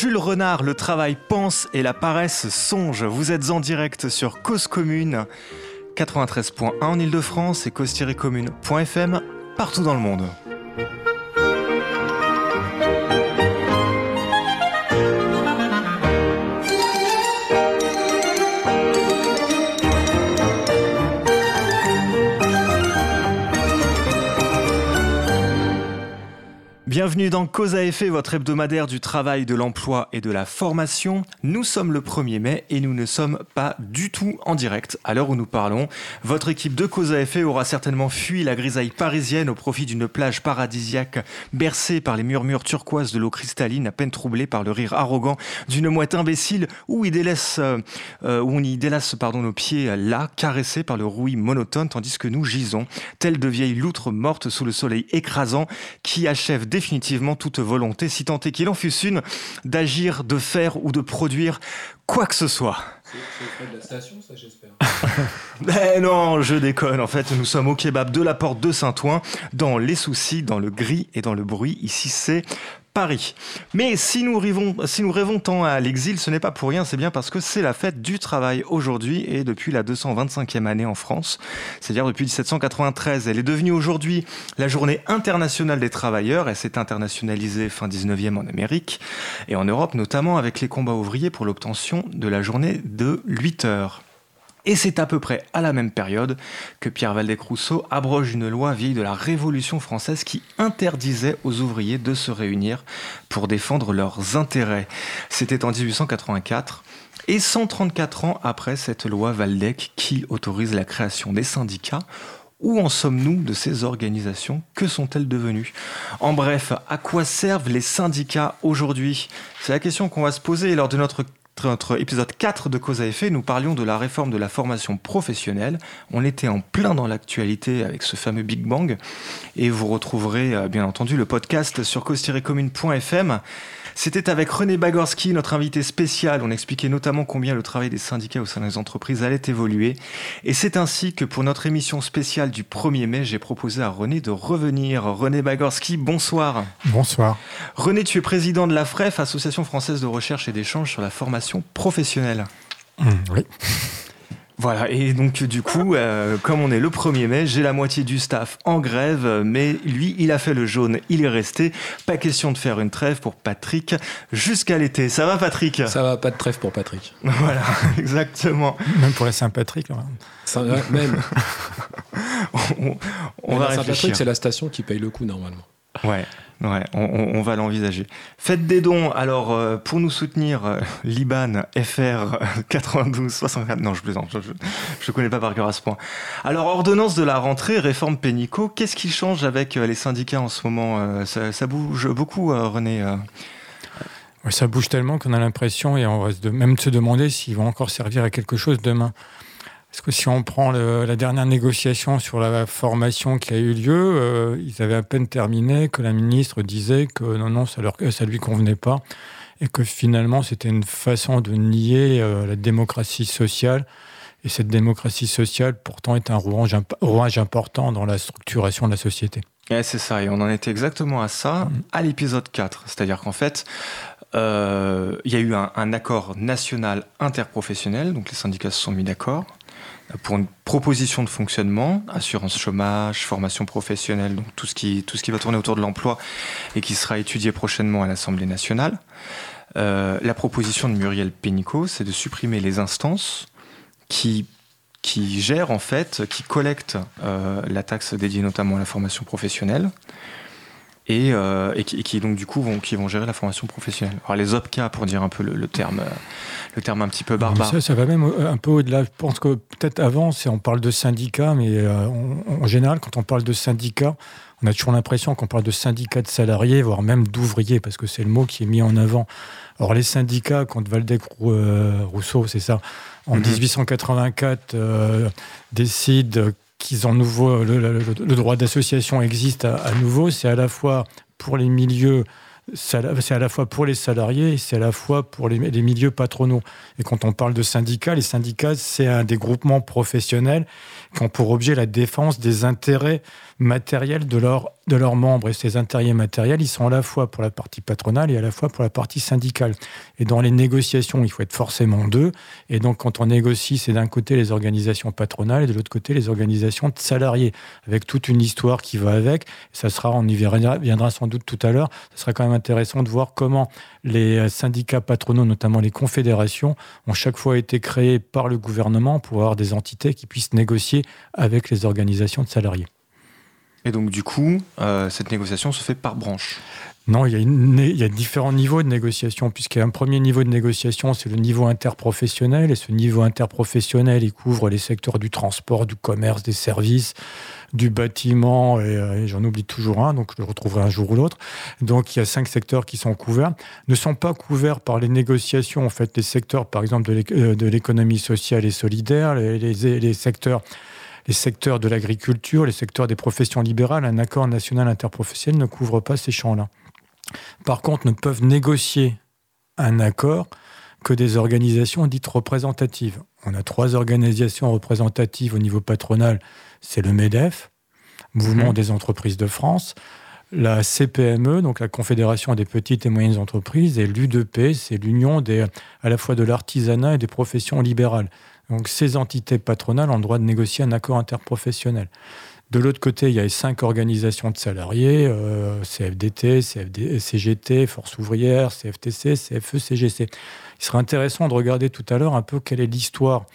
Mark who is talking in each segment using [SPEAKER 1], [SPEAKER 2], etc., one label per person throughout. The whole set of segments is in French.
[SPEAKER 1] Jules Renard, le travail pense et la paresse songe. Vous êtes en direct sur Cause Commune 93.1 en Ile-de-France et cause-commune.fm partout dans le monde. Bienvenue dans Cause à effet, votre hebdomadaire du travail, de l'emploi et de la formation. Nous sommes le 1er mai et nous ne sommes pas du tout en direct à l'heure où nous parlons. Votre équipe de Cause à effet aura certainement fui la grisaille parisienne au profit d'une plage paradisiaque bercée par les murmures turquoises de l'eau cristalline à peine troublée par le rire arrogant d'une mouette imbécile où, il délaisse, euh, euh, où on y délace pardon, nos pieds là, caressés par le rouille monotone tandis que nous gisons, telles de vieilles loutres mortes sous le soleil écrasant qui achève définitivement toute volonté, si tant est qu'il en fût une, d'agir, de faire ou de produire quoi que ce soit.
[SPEAKER 2] C'est le de la station, ça, j'espère.
[SPEAKER 1] Mais non, je déconne. En fait, nous sommes au kebab de la porte de Saint-Ouen, dans les soucis, dans le gris et dans le bruit. Ici, c'est Paris. Mais si nous, rêvons, tant à l'exil, ce n'est pas pour rien, c'est bien parce que c'est la fête du travail aujourd'hui et depuis la 225e année en France, c'est-à-dire depuis 1793. Elle est devenue aujourd'hui la journée internationale des travailleurs. Elle s'est internationalisée fin 19e en Amérique et en Europe, notamment avec les combats ouvriers pour l'obtention de la journée de 8 heures. Et c'est à peu près à la même période que Pierre Valdec-Rousseau abroge une loi vieille de la Révolution française qui interdisait aux ouvriers de se réunir pour défendre leurs intérêts. C'était en 1884. Et 134 ans après cette loi Valdec qui autorise la création des syndicats, où en sommes-nous de ces organisations? Que sont-elles devenues? En bref, à quoi servent les syndicats aujourd'hui? C'est la question qu'on va se poser lors de notre notre épisode 4 de Cause à effet, nous parlions de la réforme de la formation professionnelle. On était en plein dans l'actualité avec ce fameux Big Bang. Et vous retrouverez euh, bien entendu le podcast sur cause-commune.fm. C'était avec René Bagorski, notre invité spécial. On expliquait notamment combien le travail des syndicats au sein des entreprises allait évoluer. Et c'est ainsi que pour notre émission spéciale du 1er mai, j'ai proposé à René de revenir. René Bagorski, bonsoir.
[SPEAKER 3] Bonsoir.
[SPEAKER 1] René, tu es président de la FREF, Association française de recherche et d'échange sur la formation professionnelle.
[SPEAKER 3] Mmh, oui.
[SPEAKER 1] Voilà, et donc du coup, euh, comme on est le 1er mai, j'ai la moitié du staff en grève, mais lui, il a fait le jaune, il est resté. Pas question de faire une trêve pour Patrick jusqu'à l'été. Ça va Patrick?
[SPEAKER 2] Ça va, pas de trêve pour Patrick.
[SPEAKER 1] Voilà, exactement.
[SPEAKER 3] Même pour la Saint-Patrick.
[SPEAKER 2] Même.
[SPEAKER 1] on, on va réfléchir.
[SPEAKER 2] Saint-Patrick, c'est la station qui paye le coup normalement.
[SPEAKER 1] Ouais, ouais, on, va l'envisager. Faites des dons. Alors, euh, pour nous soutenir, euh, Liban FR 92 64. Non, je plaisante. Je, je, connais pas par cœur à ce point. Alors, ordonnance de la rentrée, réforme Pénico. Qu'est-ce qui change avec euh, les syndicats en ce moment ça, bouge beaucoup, René.
[SPEAKER 3] Ça bouge tellement qu'on a l'impression, et on va même se demander s'ils vont encore servir à quelque chose demain. Parce que si on prend le, la dernière négociation sur la formation qui a eu lieu, euh, ils avaient à peine terminé que la ministre disait que non, non, ça ne ça lui convenait pas et que finalement c'était une façon de nier euh, la démocratie sociale. Et cette démocratie sociale, pourtant, est un rouage, rouage important dans la structuration de la société.
[SPEAKER 1] Ouais, c'est ça, et on en était exactement à ça mm. à l'épisode 4. C'est-à-dire qu'en fait, euh, il y a eu un, un, accord national interprofessionnel, donc les syndicats se sont mis d'accord pour une proposition de fonctionnement, assurance chômage, formation professionnelle, donc tout ce qui, tout ce qui va tourner autour de l'emploi et qui sera étudié prochainement à l'Assemblée nationale. Euh, la proposition de Muriel Pénicaud, c'est de supprimer les instances qui, qui gèrent en fait, qui collectent euh, la taxe dédiée notamment à la formation professionnelle et, euh, et, qui, et, qui, donc du coup vont, qui vont gérer la formation professionnelle. Alors les OPCA pour dire un peu le, le terme, le terme un petit peu barbare.
[SPEAKER 3] Ça, ça va même un peu au-delà. Je pense que peut-être avant, on parle de syndicats, mais euh, on, en général, quand on parle de syndicats, on a toujours l'impression qu'on parle de syndicats de salariés, voire même d'ouvriers, parce que c'est le mot qui est mis en avant. Alors les syndicats, quand Valdec euh, Rousseau, c'est ça, en mm -hmm. 1884, euh, décide qu'ils ont nouveau le, droit d'association existe à, à nouveau, c'est à la fois pour les milieux c'est à la fois pour les salariés et c'est à la fois pour les, les, milieux patronaux. Et quand on parle de syndicats, les syndicats, c'est un des groupements professionnels qui ont pour objet la défense des intérêts matériels de leurs de leurs membres et ces intérêts matériels, ils sont à la fois pour la partie patronale et à la fois pour la partie syndicale. Et dans les négociations, il faut être forcément deux. Et donc, quand on négocie, c'est d'un côté les organisations patronales et de l'autre côté les organisations de salariés, avec toute une histoire qui va avec. Ça sera, on y viendra sans doute tout à l'heure. Ce sera quand même intéressant de voir comment les syndicats patronaux, notamment les confédérations, ont chaque fois été créés par le gouvernement pour avoir des entités qui puissent négocier avec les organisations de salariés.
[SPEAKER 1] Et donc, du coup, euh, cette négociation se fait par branche
[SPEAKER 3] non, il y, a différents niveaux de négociation, puisqu'il y a un premier niveau de négociation, c'est le niveau interprofessionnel, et ce niveau interprofessionnel, il couvre les secteurs du transport, du commerce, des services, du bâtiment, et, euh, j'en oublie toujours un, donc je le retrouverai un jour ou l'autre. Donc il y a cinq secteurs qui sont couverts. Ne sont pas couverts par les négociations, en fait, les secteurs, par exemple, de euh, l'économie sociale et solidaire, les secteurs les secteurs de l'agriculture, les secteurs des professions libérales, un accord national interprofessionnel ne couvre pas ces champs-là. Par contre, ne peuvent négocier un accord que des organisations dites représentatives. On a trois organisations représentatives au niveau patronal. C'est le MEDEF, Mouvement mhm. des entreprises de France, la CPME, donc la Confédération des petites et moyennes entreprises, et l'UDP, c'est l'union à la fois de l'artisanat et des professions libérales. Donc ces entités patronales ont le droit de négocier un accord interprofessionnel. De l'autre côté, il y a cinq organisations de salariés, euh, CFDT, CGT, Force ouvrière, CFTC, CFE, CGC. Il sera intéressant de regarder tout à l'heure un peu quelle est l'histoire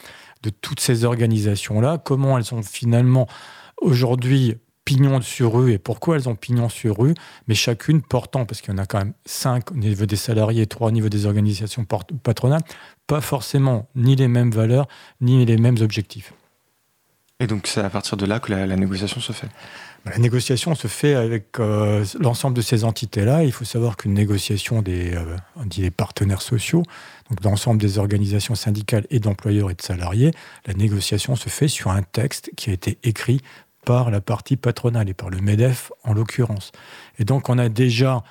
[SPEAKER 3] de toutes ces organisations-là, comment elles ont finalement aujourd'hui pignon sur rue et pourquoi elles ont pignon sur rue, mais chacune portant, parce qu'il y en a quand même cinq au niveau des salariés, trois au niveau des organisations patronales, pas forcément ni les mêmes valeurs, ni les mêmes objectifs.
[SPEAKER 1] Et donc c'est à partir de là que la, négociation se fait?
[SPEAKER 3] Bah, La négociation se fait avec euh, l'ensemble de ces entités-là. Il faut savoir qu'une négociation des, euh, des partenaires sociaux, donc l'ensemble des organisations syndicales et d'employeurs et de salariés, la négociation se fait sur un texte qui a été écrit par la partie patronale et par le MEDEF en l'occurrence. Et donc on a déjà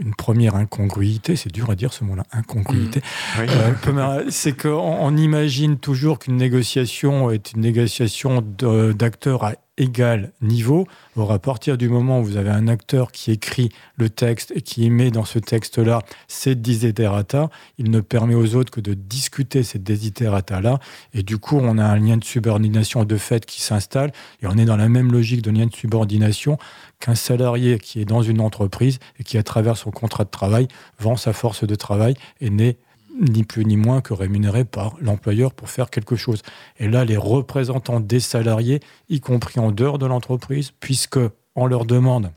[SPEAKER 3] une première incongruité, c'est dur à dire ce mot-là, incongruité, mmh. euh, c'est qu'on imagine toujours qu'une négociation est une négociation d'acteurs à égal niveau. Or, à partir du moment où vous avez un acteur qui écrit le texte et qui émet dans ce texte-là ses desiderata, il ne permet aux autres que de discuter ces desiderata-là. Et du coup, on a un lien de subordination de fait qui s'installe. Et on est dans la même logique de lien de subordination qu'un salarié qui est dans une entreprise et qui, à travers son contrat de travail, vend sa force de travail et n'est ni plus ni moins que rémunéré par l'employeur pour faire quelque chose. Et là, les représentants des salariés, y compris en dehors de l'entreprise, puisque on leur demande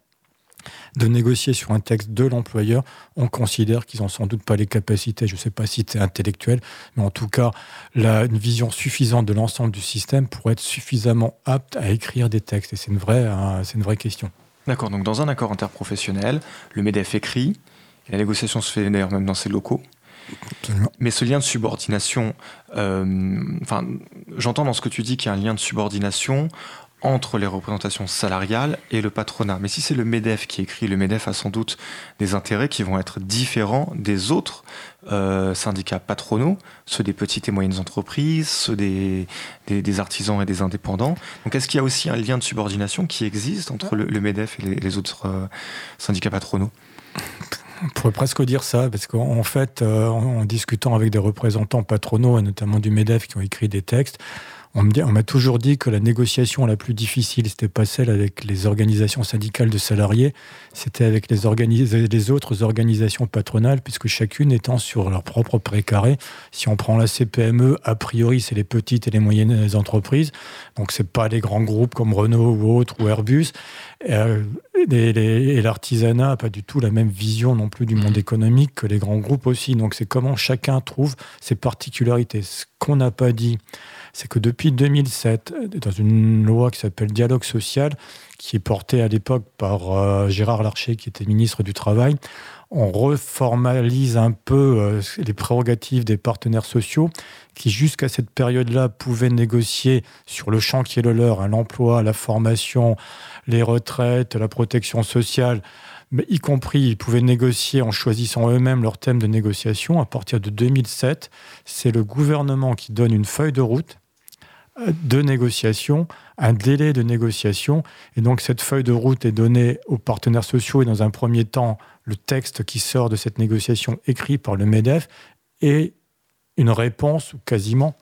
[SPEAKER 3] de négocier sur un texte de l'employeur, on considère qu'ils n'ont sans doute pas les capacités, je ne sais pas si c'est intellectuel, mais en tout cas, une vision suffisante de l'ensemble du système pour être suffisamment apte à écrire des textes. Et c'est une, vraie, c'est une vraie question.
[SPEAKER 1] D'accord, donc dans un accord interprofessionnel, le MEDEF écrit, la négociation se fait d'ailleurs même dans ses locaux, mais ce lien de subordination, euh, enfin, j'entends dans ce que tu dis qu'il y a un lien de subordination entre les représentations salariales et le patronat. Mais si c'est le MEDEF qui écrit, le MEDEF a sans doute des intérêts qui vont être différents des autres euh, syndicats patronaux, ceux des petites et moyennes entreprises, ceux des, des, artisans et des indépendants. Donc est-ce qu'il y a aussi un lien de subordination qui existe entre le, MEDEF et les, autres euh, syndicats patronaux?
[SPEAKER 3] on pourrait presque dire ça, parce qu'en fait, euh, en, discutant avec des représentants patronaux, et notamment du MEDEF, qui ont écrit des textes, on m'a toujours dit que la négociation la plus difficile, c'était pas celle avec les organisations syndicales de salariés, c'était avec les, les, autres organisations patronales, puisque chacune étant sur leur propre précaré. Si on prend la CPME, a priori, c'est les petites et les moyennes entreprises, donc c'est pas les grands groupes comme Renault ou autres ou Airbus. Euh, et, l'artisanat n'a pas du tout la même vision non plus du monde mmh. économique que les grands groupes aussi. Donc c'est comment chacun trouve ses particularités. Ce qu'on n'a pas dit, c'est que depuis 2007, dans une loi qui s'appelle Dialogue social, qui est portée à l'époque par euh, Gérard Larcher, qui était ministre du Travail, on reformalise un peu euh, les prérogatives des partenaires sociaux qui, jusqu'à cette période-là, pouvaient négocier sur le champ qui est le leur, hein, l'emploi, la formation, les retraites, la protection sociale, mais y compris, ils pouvaient négocier en choisissant eux-mêmes leur thème de négociation. À partir de 2007, c'est le gouvernement qui donne une feuille de route de négociation, un délai de négociation. Et donc cette feuille de route est donnée aux partenaires sociaux et dans un premier temps, le texte qui sort de cette négociation écrit par le MEDEF et une réponse quasiment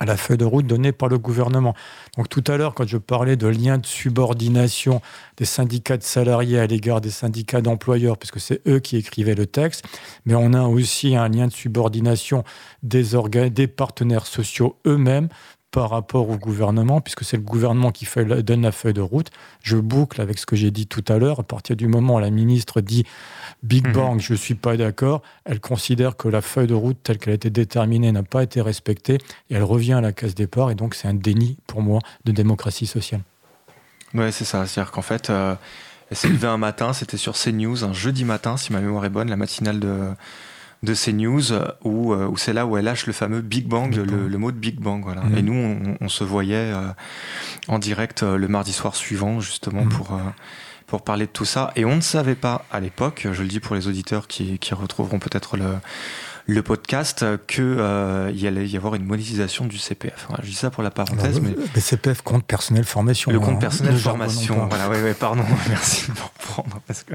[SPEAKER 3] à la feuille de route donnée par le gouvernement. Donc tout à l'heure, quand je parlais de lien de subordination des syndicats de salariés à l'égard des syndicats d'employeurs, puisque c'est eux qui écrivaient le texte, mais on a aussi un lien de subordination des partenaires sociaux eux-mêmes par rapport au gouvernement, puisque c'est le gouvernement qui fait, donne la feuille de route. Je boucle avec ce que j'ai dit tout à l'heure. À partir du moment où la ministre dit Big mhm. Bang, je ne suis pas d'accord, elle considère que la feuille de route telle qu'elle a été déterminée n'a pas été respectée et elle revient à la case départ. Et donc, c'est un déni pour moi de démocratie sociale.
[SPEAKER 1] Oui, c'est ça. C'est-à-dire qu'en fait, euh, elle s'est levée un matin, c'était sur CNews, un jeudi matin, si ma mémoire est bonne, la matinale de de ces news euh, où, euh, où c'est là où elle lâche le fameux Big Bang, le, mot de Big Bang. Voilà. Mhm. Et nous, on, se voyait euh, en direct le mardi soir suivant, justement, mhm. pour, pour parler de tout ça. Et on ne savait pas à l'époque, je le dis pour les auditeurs qui, qui retrouveront peut-être le le podcast qu'il euh, y allait y avoir une monétisation du CPF. je dis ça pour la parenthèse. mais...
[SPEAKER 3] Le CPF, compte personnel formation.
[SPEAKER 1] Le compte hein. personnel formation. Voilà, ouais, ouais, pardon, merci de me reprendre. Parce que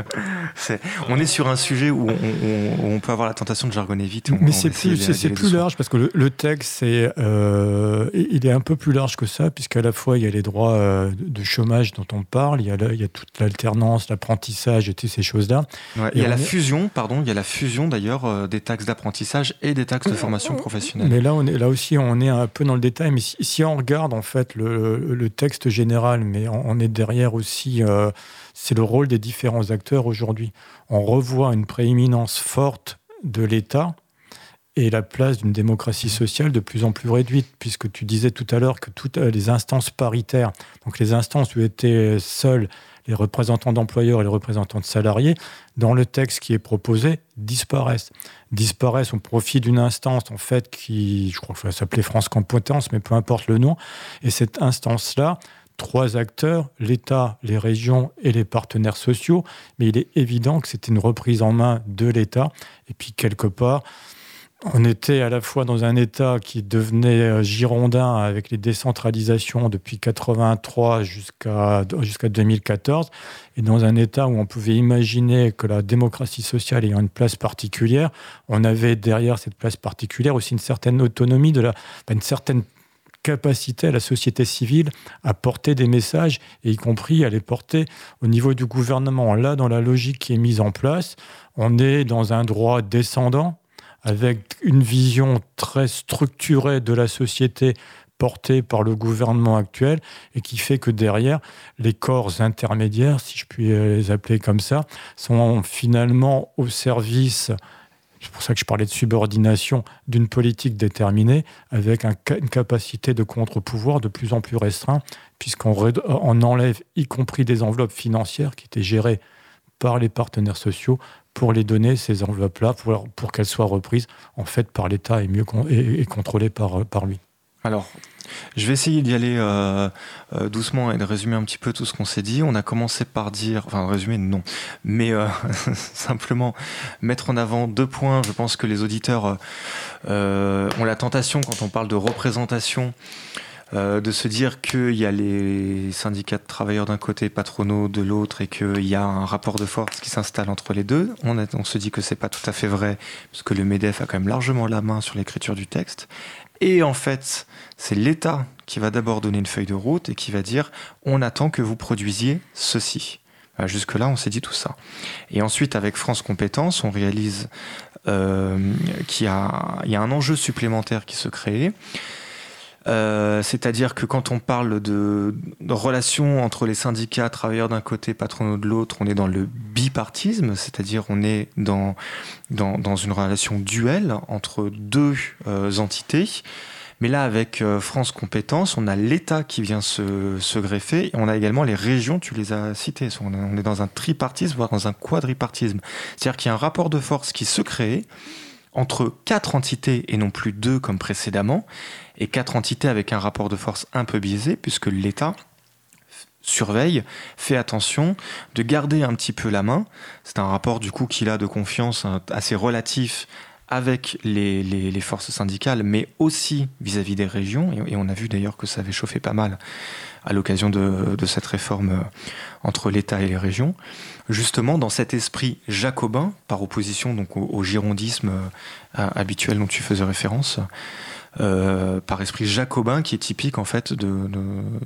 [SPEAKER 1] on est sur un sujet où on, peut avoir la tentation de jargonner vite.
[SPEAKER 3] mais c'est plus, c'est plus large parce que le, texte, c'est, euh, il est un peu plus large que ça, puisqu'à la fois, il y a les droits euh, de chômage dont on parle, il y a, il y a toute l'alternance, l'apprentissage et toutes ces choses-là.
[SPEAKER 1] il y a la fusion, pardon, il y a la fusion d'ailleurs des taxes d'apprentissage et des taxes de formation professionnelle.
[SPEAKER 3] Mais là, on est, là aussi, on est un peu dans le détail. Mais si, on regarde en fait le, texte général, mais on, est derrière aussi, euh, c'est le rôle des différents acteurs aujourd'hui. On revoit une prééminence forte de l'État et la place d'une démocratie sociale de plus en plus réduite, puisque tu disais tout à l'heure que toutes les instances paritaires, donc les instances où étaient seuls les représentants d'employeurs et les représentants de salariés, dans le texte qui est proposé, disparaissent. Disparaissent au profit d'une instance, en fait, qui, je crois que ça s'appelait France Compétences, mais peu importe le nom. Et cette instance-là, trois acteurs, l'État, les régions et les partenaires sociaux, mais il est évident que c'était une reprise en main de l'État. Et puis, quelque part, on était à la fois dans un État qui devenait euh, girondin avec les décentralisations depuis 83 jusqu'à jusqu'à 2014, et dans un État où on pouvait imaginer que la démocratie sociale ayant une place particulière, on avait derrière cette place particulière aussi une certaine autonomie, de la, une certaine capacité à la société civile à porter des messages, et y compris à les porter au niveau du gouvernement. Là, dans la logique qui est mise en place, on est dans un droit descendant avec une vision très structurée de la société portée par le gouvernement actuel et qui fait que derrière, les corps intermédiaires, si je puis les appeler comme ça, sont finalement au service, c'est pour ça que je parlais de subordination, d'une politique déterminée avec une capacité de contre-pouvoir de plus en plus restreinte, puisqu'on enlève y compris des enveloppes financières qui étaient gérées par les partenaires sociaux pour les donner, ces enveloppes-là, pour, qu'elles soient reprises en fait par l'État et mieux et, contrôlées par, par lui.
[SPEAKER 1] Alors, je vais essayer d'y aller euh, euh, doucement et de résumer un petit peu tout ce qu'on s'est dit. On a commencé par dire, enfin résumer non, mais euh, simplement mettre en avant deux points. Je pense que les auditeurs ont la tentation quand on parle de représentation euh, de se dire qu'il y a les syndicats de travailleurs d'un côté, patronaux de l'autre, et qu'il y a un rapport de force qui s'installe entre les deux. On, se dit que c'est pas tout à fait vrai, puisque le MEDEF a quand même largement la main sur l'écriture du texte. Et en fait, c'est l'État qui va d'abord donner une feuille de route et qui va dire on attend que vous produisiez ceci. Jusque-là, on s'est dit tout ça. Et ensuite, avec France Compétences, on réalise euh, qu'il y, a un enjeu supplémentaire qui se crée. Euh, c'est-à-dire que quand on parle de, relations entre les syndicats, travailleurs d'un côté, patronaux de l'autre, on est dans le bipartisme, c'est-à-dire on est dans, dans, une relation duelle entre deux euh, entités. Mais là, avec euh, France Compétences, on a l'État qui vient se, greffer et on a également les régions, tu les as citées. On est dans un tripartisme, voire dans un quadripartisme. C'est-à-dire qu'il y a un rapport de force qui se crée entre quatre entités et non plus deux comme précédemment, et quatre entités avec un rapport de force un peu biaisé, puisque l'État surveille, fait attention de garder un petit peu la main. C'est un rapport du coup qu'il a de confiance assez relatif avec les, forces syndicales, mais aussi vis-à-vis des régions. Et, on a vu d'ailleurs que ça avait chauffé pas mal à l'occasion de, cette réforme euh, entre l'État et les régions. Justement, dans cet esprit jacobin, par opposition au, girondisme euh, habituel dont tu faisais référence, euh, par esprit jacobin qui est typique en fait de,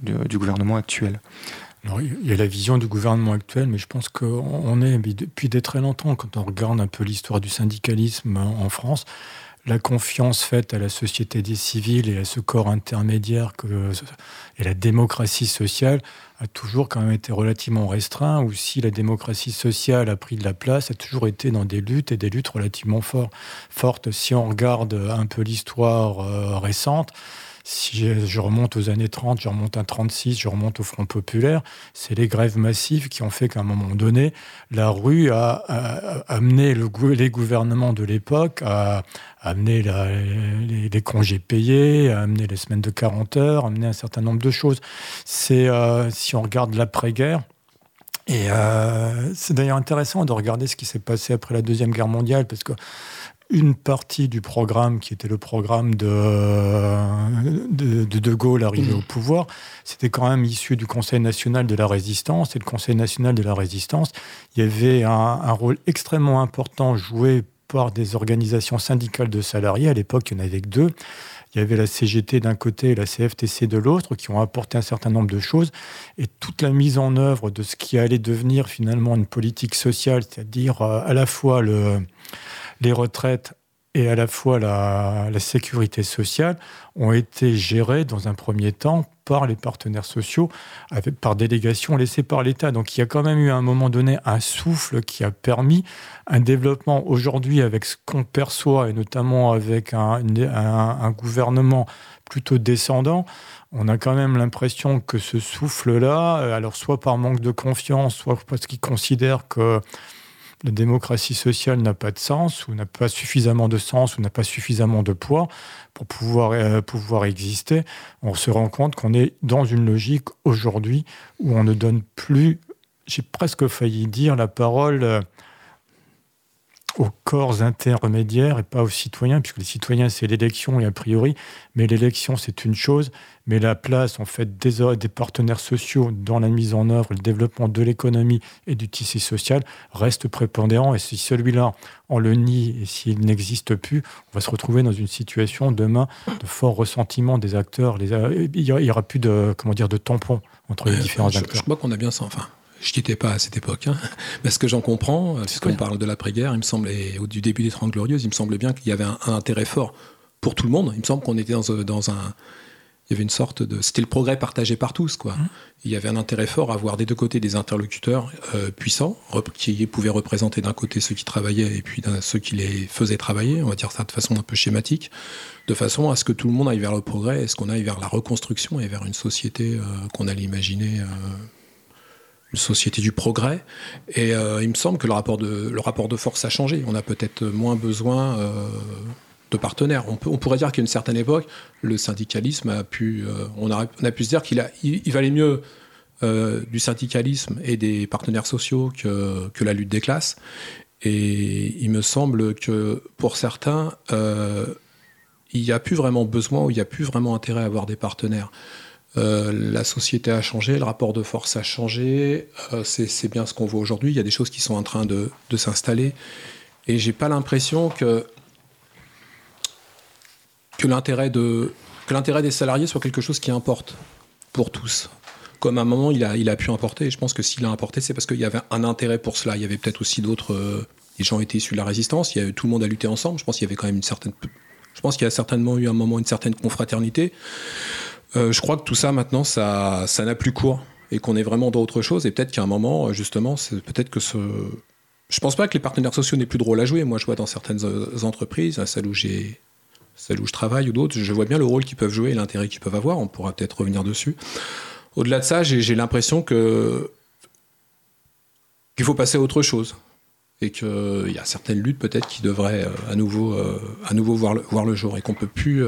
[SPEAKER 1] du gouvernement actuel.
[SPEAKER 3] Il y a la vision du gouvernement actuel, mais je pense qu'on est, depuis très longtemps, quand on regarde un peu l'histoire du syndicalisme en France, la confiance faite à la société des civils et à ce corps intermédiaire que, et la démocratie sociale a toujours quand même été relativement restreint, ou si la démocratie sociale a pris de la place, a toujours été dans des luttes et des luttes relativement fortes. Si on regarde un peu l'histoire euh, récente, si je remonte aux années 30, je remonte à 36, je remonte au Front populaire, c'est les grèves massives qui ont fait qu'à un moment donné, la rue a, amené les gouvernements de l'époque à, amener les, congés payés, à amener les semaines de 40 heures, à amener un certain nombre de choses. C'est euh, si on regarde l'après-guerre, et euh, c'est d'ailleurs intéressant de regarder ce qui s'est passé après la Deuxième Guerre mondiale, parce que une partie du programme qui était le programme de de, de, Gaulle arrivé au pouvoir, c'était quand même issu du Conseil national de la résistance. Et le Conseil national de la résistance, il y avait un, un rôle extrêmement important joué par des organisations syndicales de salariés. À l'époque, il y en avait que deux. Il y avait la CGT d'un côté et la CFTC de l'autre qui ont apporté un certain nombre de choses. Et toute la mise en œuvre de ce qui allait devenir finalement une politique sociale, c'est-à-dire euh, à la fois le, les retraites et à la fois la, sécurité sociale ont été gérées dans un premier temps par les partenaires sociaux, par délégation laissée par l'État. Donc il y a quand même eu à un moment donné un souffle qui a permis un développement aujourd'hui avec ce qu'on perçoit, et notamment avec un, un gouvernement plutôt descendant. On a quand même l'impression que ce souffle-là, alors soit par manque de confiance, soit parce qu'il considère que la démocratie sociale n'a pas de sens, ou n'a pas suffisamment de sens, ou n'a pas suffisamment de poids pour pouvoir, euh, pouvoir exister, on se rend compte qu'on est dans une logique aujourd'hui où on ne donne plus, j'ai presque failli dire, la parole euh, aux corps intermédiaires et pas aux citoyens, puisque les citoyens, c'est l'élection et a priori, mais l'élection, c'est une chose, mais la place, en fait, des, des partenaires sociaux dans la mise en œuvre, le développement de l'économie et du tissu social reste prépondérant. Et si celui-là, on le nie et s'il n'existe plus, on va se retrouver dans une situation demain de fort ressentiment des acteurs. il n'y aura plus de, comment dire, de tampons entre les différents acteurs.
[SPEAKER 2] Je crois qu'on a bien ça, enfin je n'étais pas à cette époque, hein. mais ce que j'en comprends, euh, puisqu'on parle de l'après-guerre, il me semblait, au du début des Trente Glorieuses, il me semblait bien qu'il y avait un, intérêt fort pour tout le monde. Il me semble qu'on était dans, euh, dans, un. Il y avait une sorte de. C'était le progrès partagé par tous, quoi. Mmh. Il y avait un intérêt fort à avoir des deux côtés des interlocuteurs euh, puissants, qui pouvaient représenter d'un côté ceux qui travaillaient et puis ceux qui les faisaient travailler, on va dire ça de façon un peu schématique, de façon à ce que tout le monde aille vers le progrès, et ce qu'on aille vers la reconstruction et vers une société qu'on allait imaginer une société du progrès. Et euh, il me semble que le rapport, de, force a changé. On a peut-être moins besoin euh, de partenaires. On, pourrait dire qu'à une certaine époque, le syndicalisme a pu, euh, se dire qu'il il, valait mieux du syndicalisme et des partenaires sociaux que, que, la lutte des classes. Et il me semble que pour certains, il n'y a plus vraiment besoin ou il n'y a plus vraiment intérêt à avoir des partenaires. Euh, la société a changé, le rapport de force a changé, euh, c'est bien ce qu'on voit aujourd'hui, il y a des choses qui sont en train de, s'installer, et j'ai pas l'impression que, l'intérêt de, des salariés soit quelque chose qui importe pour tous. Comme à un moment il a, pu importer, je pense que s'il a importé, c'est parce qu'il y avait un intérêt pour cela. Il y avait peut-être aussi d'autres. Euh, les gens étaient issus de la résistance, il y a, tout le monde a lutté ensemble. Je pense qu'il y avait quand même une certaine. Je pense qu'il y a certainement eu un moment une certaine confraternité. Euh, je crois que tout ça maintenant, ça, ça n'a plus cours et qu'on est vraiment dans autre chose. Et peut-être qu'à un moment, justement, c'est peut-être que ce. Je pense pas que les partenaires sociaux n'aient plus de rôle à jouer. Moi, je vois dans certaines euh, entreprises, celles où j'ai, celles où je travaille ou d'autres, je vois bien le rôle qu'ils peuvent jouer et l'intérêt qu'ils peuvent avoir. On pourra peut-être revenir dessus. Au-delà de ça, j'ai l'impression que qu'il faut passer à autre chose et qu'il y a certaines luttes peut-être qui devraient euh, à nouveau, à nouveau voir le, voir le jour et qu'on peut plus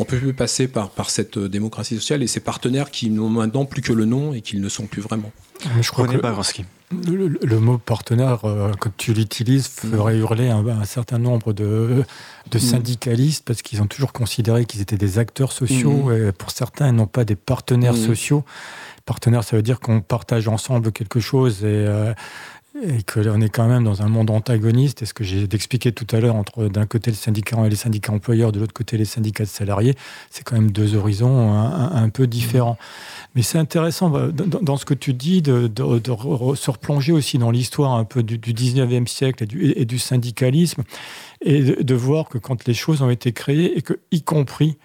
[SPEAKER 2] on peut plus passer par, par cette euh, démocratie sociale et ces partenaires qui n'ont maintenant plus que le nom et qu'ils ne sont plus vraiment.
[SPEAKER 3] Je crois, que, le, mot partenaire, euh, quand tu l'utilises, ferait hurler un, certain nombre de, de mm. syndicalistes parce qu'ils ont toujours considéré qu'ils étaient des acteurs sociaux mm. et pour certains, ils n'ont pas des partenaires mm. sociaux. Partenaire, ça veut dire qu'on partage ensemble quelque chose et, euh, et qu'on est quand même dans un monde antagoniste. Et ce que j'ai expliqué tout à l'heure entre d'un côté le syndicat et les syndicats employeurs, de l'autre côté les syndicats de salariés, c'est quand même deux horizons un, peu différents. Mais c'est intéressant bah, dans, ce que tu dis de, de, se replonger aussi dans l'histoire un peu du, 19e siècle et du, et du syndicalisme et de, voir que quand les choses ont été créées et que, y compris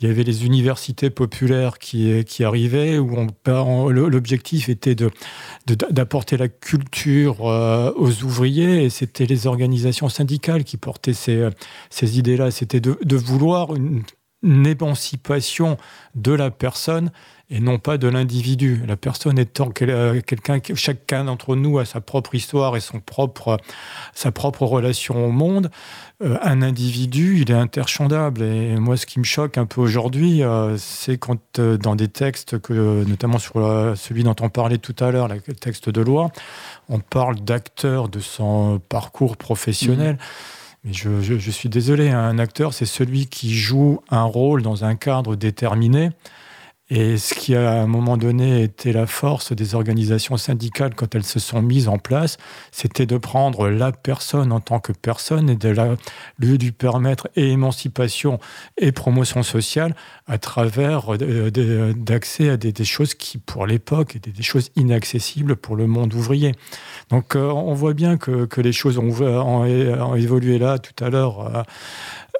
[SPEAKER 3] il y avait les universités populaires qui, qui arrivaient, où l'objectif était de, d'apporter la culture euh, aux ouvriers, et c'était les organisations syndicales qui portaient ces, ces idées-là. C'était de, vouloir une émancipation de la personne et non pas de l'individu. La personne étant euh, quelqu'un, chacun d'entre nous a sa propre histoire et son propre, sa propre relation au monde. Euh, un individu, il est interchangeable. Et moi, ce qui me choque un peu aujourd'hui, euh, c'est quand dans des textes, que, notamment sur celui dont on parlait tout à l'heure, le texte de loi, on parle d'acteur de son parcours professionnel. Mmh. Mais je, je, suis désolé, un acteur, c'est celui qui joue un rôle dans un cadre déterminé. Et ce qui, à un moment donné, était la force des organisations syndicales quand elles se sont mises en place, c'était de prendre la personne en tant que personne et de la, lui permettre et émancipation et promotion sociale à travers euh, d'accès à des, choses qui, pour l'époque, étaient des choses inaccessibles pour le monde ouvrier. Donc, euh, on voit bien que, que les choses ont, ont, évolué là tout à l'heure.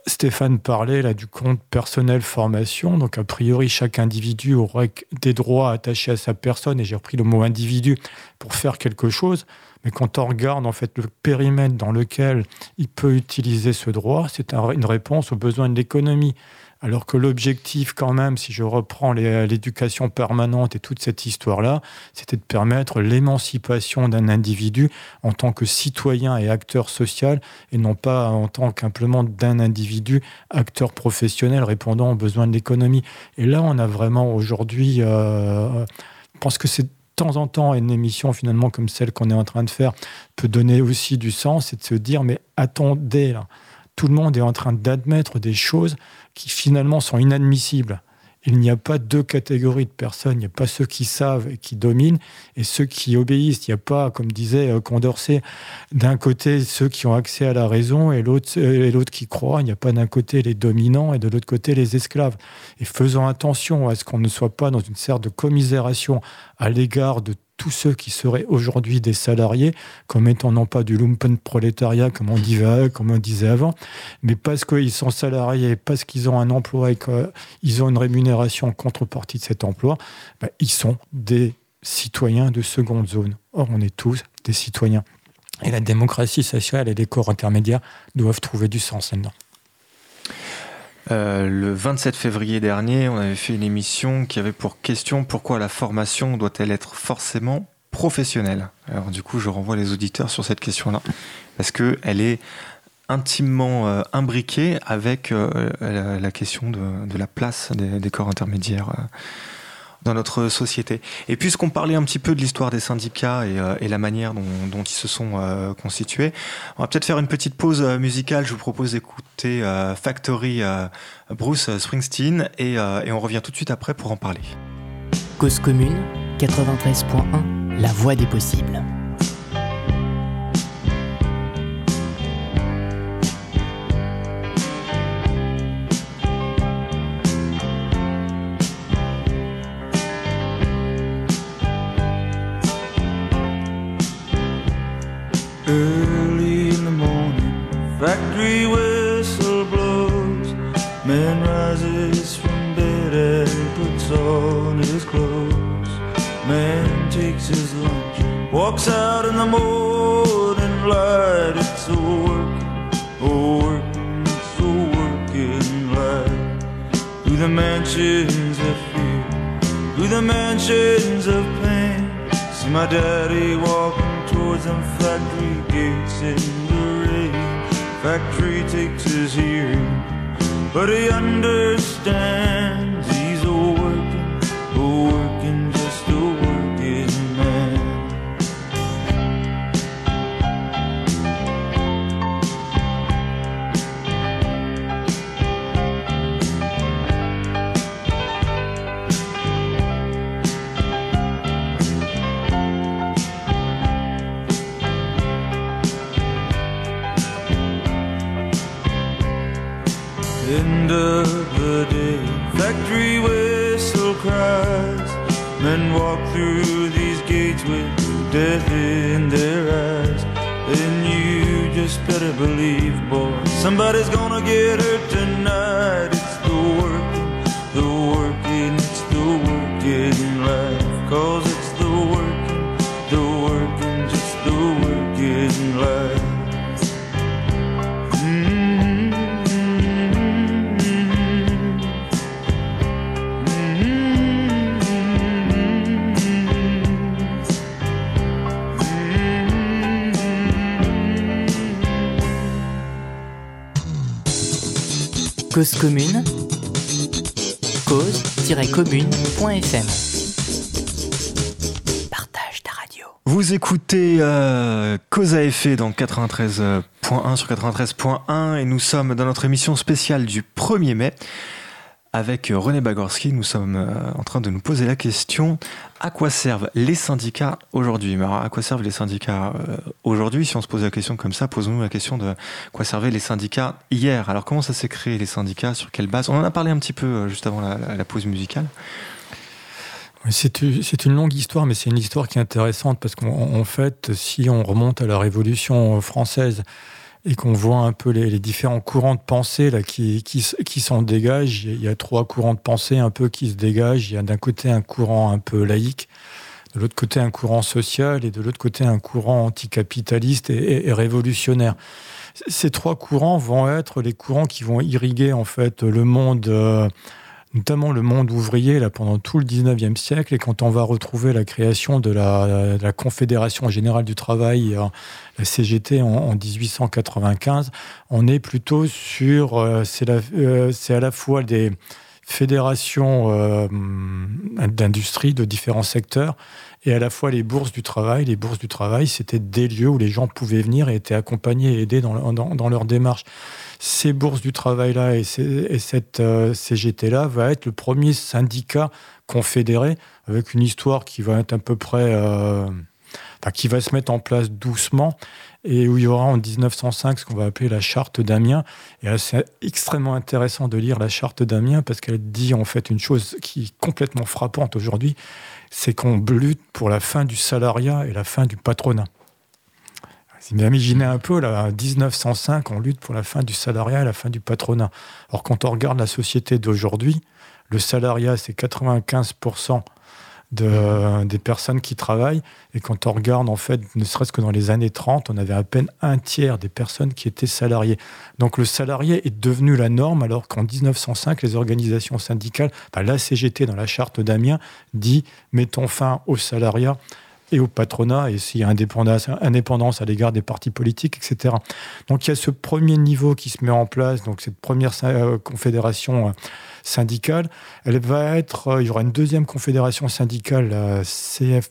[SPEAKER 3] Stéphane parlait là du compte personnel formation. Donc, a priori, chaque individu aurait des droits attachés à sa personne. Et j'ai repris le mot individu pour faire quelque chose. Mais quand on regarde en fait le périmètre dans lequel il peut utiliser ce droit, c'est une réponse aux besoins de l'économie. Alors que l'objectif, quand même, si je reprends l'éducation permanente et toute cette histoire-là, c'était de permettre l'émancipation d'un individu en tant que citoyen et acteur social, et non pas en tant qu'implément d'un individu acteur professionnel répondant aux besoins de l'économie. Et là, on a vraiment aujourd'hui, euh, je pense que c'est de temps en temps une émission finalement comme celle qu'on est en train de faire peut donner aussi du sens et de se dire mais attendez tout le monde est en train d'admettre des choses qui finalement sont inadmissibles. Il n'y a pas deux catégories de personnes. Il n'y a pas ceux qui savent et qui dominent et ceux qui obéissent. Il n'y a pas, comme disait euh, Condorcet, d'un côté ceux qui ont accès à la raison et l'autre et l'autre qui croient. Il n'y a pas d'un côté les dominants et de l'autre côté les esclaves. Et faisons attention à ce qu'on ne soit pas dans une sorte de commisération à l'égard de tous ceux qui seraient aujourd'hui des salariés, comme étant non pas du lumpen prolétariat, comme on, disait, avant, mais parce qu'ils sont salariés, parce qu'ils ont un emploi et qu'ils ont une rémunération en contrepartie de cet emploi, ben, ils sont des citoyens de seconde zone. Or, on est tous des citoyens. Et la démocratie sociale et les corps intermédiaires doivent trouver du sens là-dedans.
[SPEAKER 1] Euh, le 27 février dernier, on avait fait une émission qui avait pour question pourquoi la formation doit-elle être forcément professionnelle. Alors du coup, je renvoie les auditeurs sur cette question-là, parce qu'elle est intimement euh, imbriquée avec euh, la, question de, la place des corps intermédiaires dans notre société. Et puisqu'on parlait un petit peu de l'histoire des syndicats et, euh, la manière dont, ils se sont euh, constitués, on va peut-être faire une petite pause euh, musicale. Je vous propose d'écouter Factory Bruce Springsteen et, et on revient tout de suite après pour en parler.
[SPEAKER 4] Cause commune 93.1, la voix des possibles.
[SPEAKER 5] Early in the morning, factory whistle blows. Man rises from bed and puts on his clothes. Man takes his lunch, walks out in the morning light. It's a working, a working, it's a working light. Through the mansions of fear, through the mansions of pain. See my daddy walking them factory gates in the rain. Factory takes his hearing, but he understands death in their eyes. And you just better believe, boy, somebody's gonna get hurt tonight. Cause
[SPEAKER 4] commune, cause-commune.fm. Partage ta radio.
[SPEAKER 1] Vous écoutez euh, Cause à effet dans 93.1 sur 93.1 et nous sommes dans notre émission spéciale du 1er mai. Avec René Bagorski, nous sommes euh, en train de nous poser la question à quoi servent les syndicats aujourd'hui? Alors, à quoi servent les syndicats euh, aujourd'hui? Si on se pose la question comme ça, posons-nous la question de quoi servaient les syndicats hier. Alors, comment ça s'est créé les syndicats? Sur quelle base? On en a parlé un petit peu euh, juste avant la, la- pause musicale.
[SPEAKER 3] C'est une longue histoire, mais c'est une histoire qui est intéressante parce qu'en en fait, si on remonte à la Révolution française et qu'on voit un peu les, différents courants de pensée là, qui, qui, qui s'en dégagent, il y a trois courants de pensée un peu qui se dégagent. Il y a d'un côté un courant un peu laïque, de l'autre côté un courant social et de l'autre côté un courant anticapitaliste et, révolutionnaire. Ces trois courants vont être les courants qui vont irriguer en fait le monde, euh, notamment le monde ouvrier là pendant tout le 19e siècle. Et quand on va retrouver la création de la, Confédération générale du travail, euh, la CGT en, en 1895, on est plutôt sur euh, euh, c'est à la fois des fédérations d'industrie de différents secteurs et à la fois les bourses du travail. Les bourses du travail, c'était des lieux où les gens pouvaient venir et étaient accompagnés et aidés dans, dans, dans leur démarche. Ces bourses du travail-là et, cette euh, CGT-là va être le premier syndicat confédéré avec une histoire qui va être à peu près... euh, enfin, qui va se mettre en place doucement et où il y aura en 1905 ce qu'on va appeler la charte d'Amiens. Et c'est extrêmement intéressant de lire la charte d'Amiens parce qu'elle dit en fait une chose qui est complètement frappante aujourd'hui, c'est qu'on lutte pour la fin du salariat et la fin du patronat. Imaginez un peu, là, en 1905, on lutte pour la fin du salariat et la fin du patronat. Alors quand on regarde la société d'aujourd'hui, le salariat, c'est 95% de, des personnes qui travaillent. Et quand on regarde, en fait, ne serait-ce que dans les années 30, on avait à peine un tiers des personnes qui étaient salariées. Donc le salarié est devenu la norme, alors qu'en 1905, les organisations syndicales, la CGT dans la charte d'Amiens, dit mettons fin au salariat et au patronat, et s'il y a indépendance, indépendance à l'égard des partis politiques, etc. Donc il y a ce premier niveau qui se met en place, donc cette première euh, confédération euh, syndicale. Elle va être, euh, il y aura une deuxième confédération syndicale, la CF,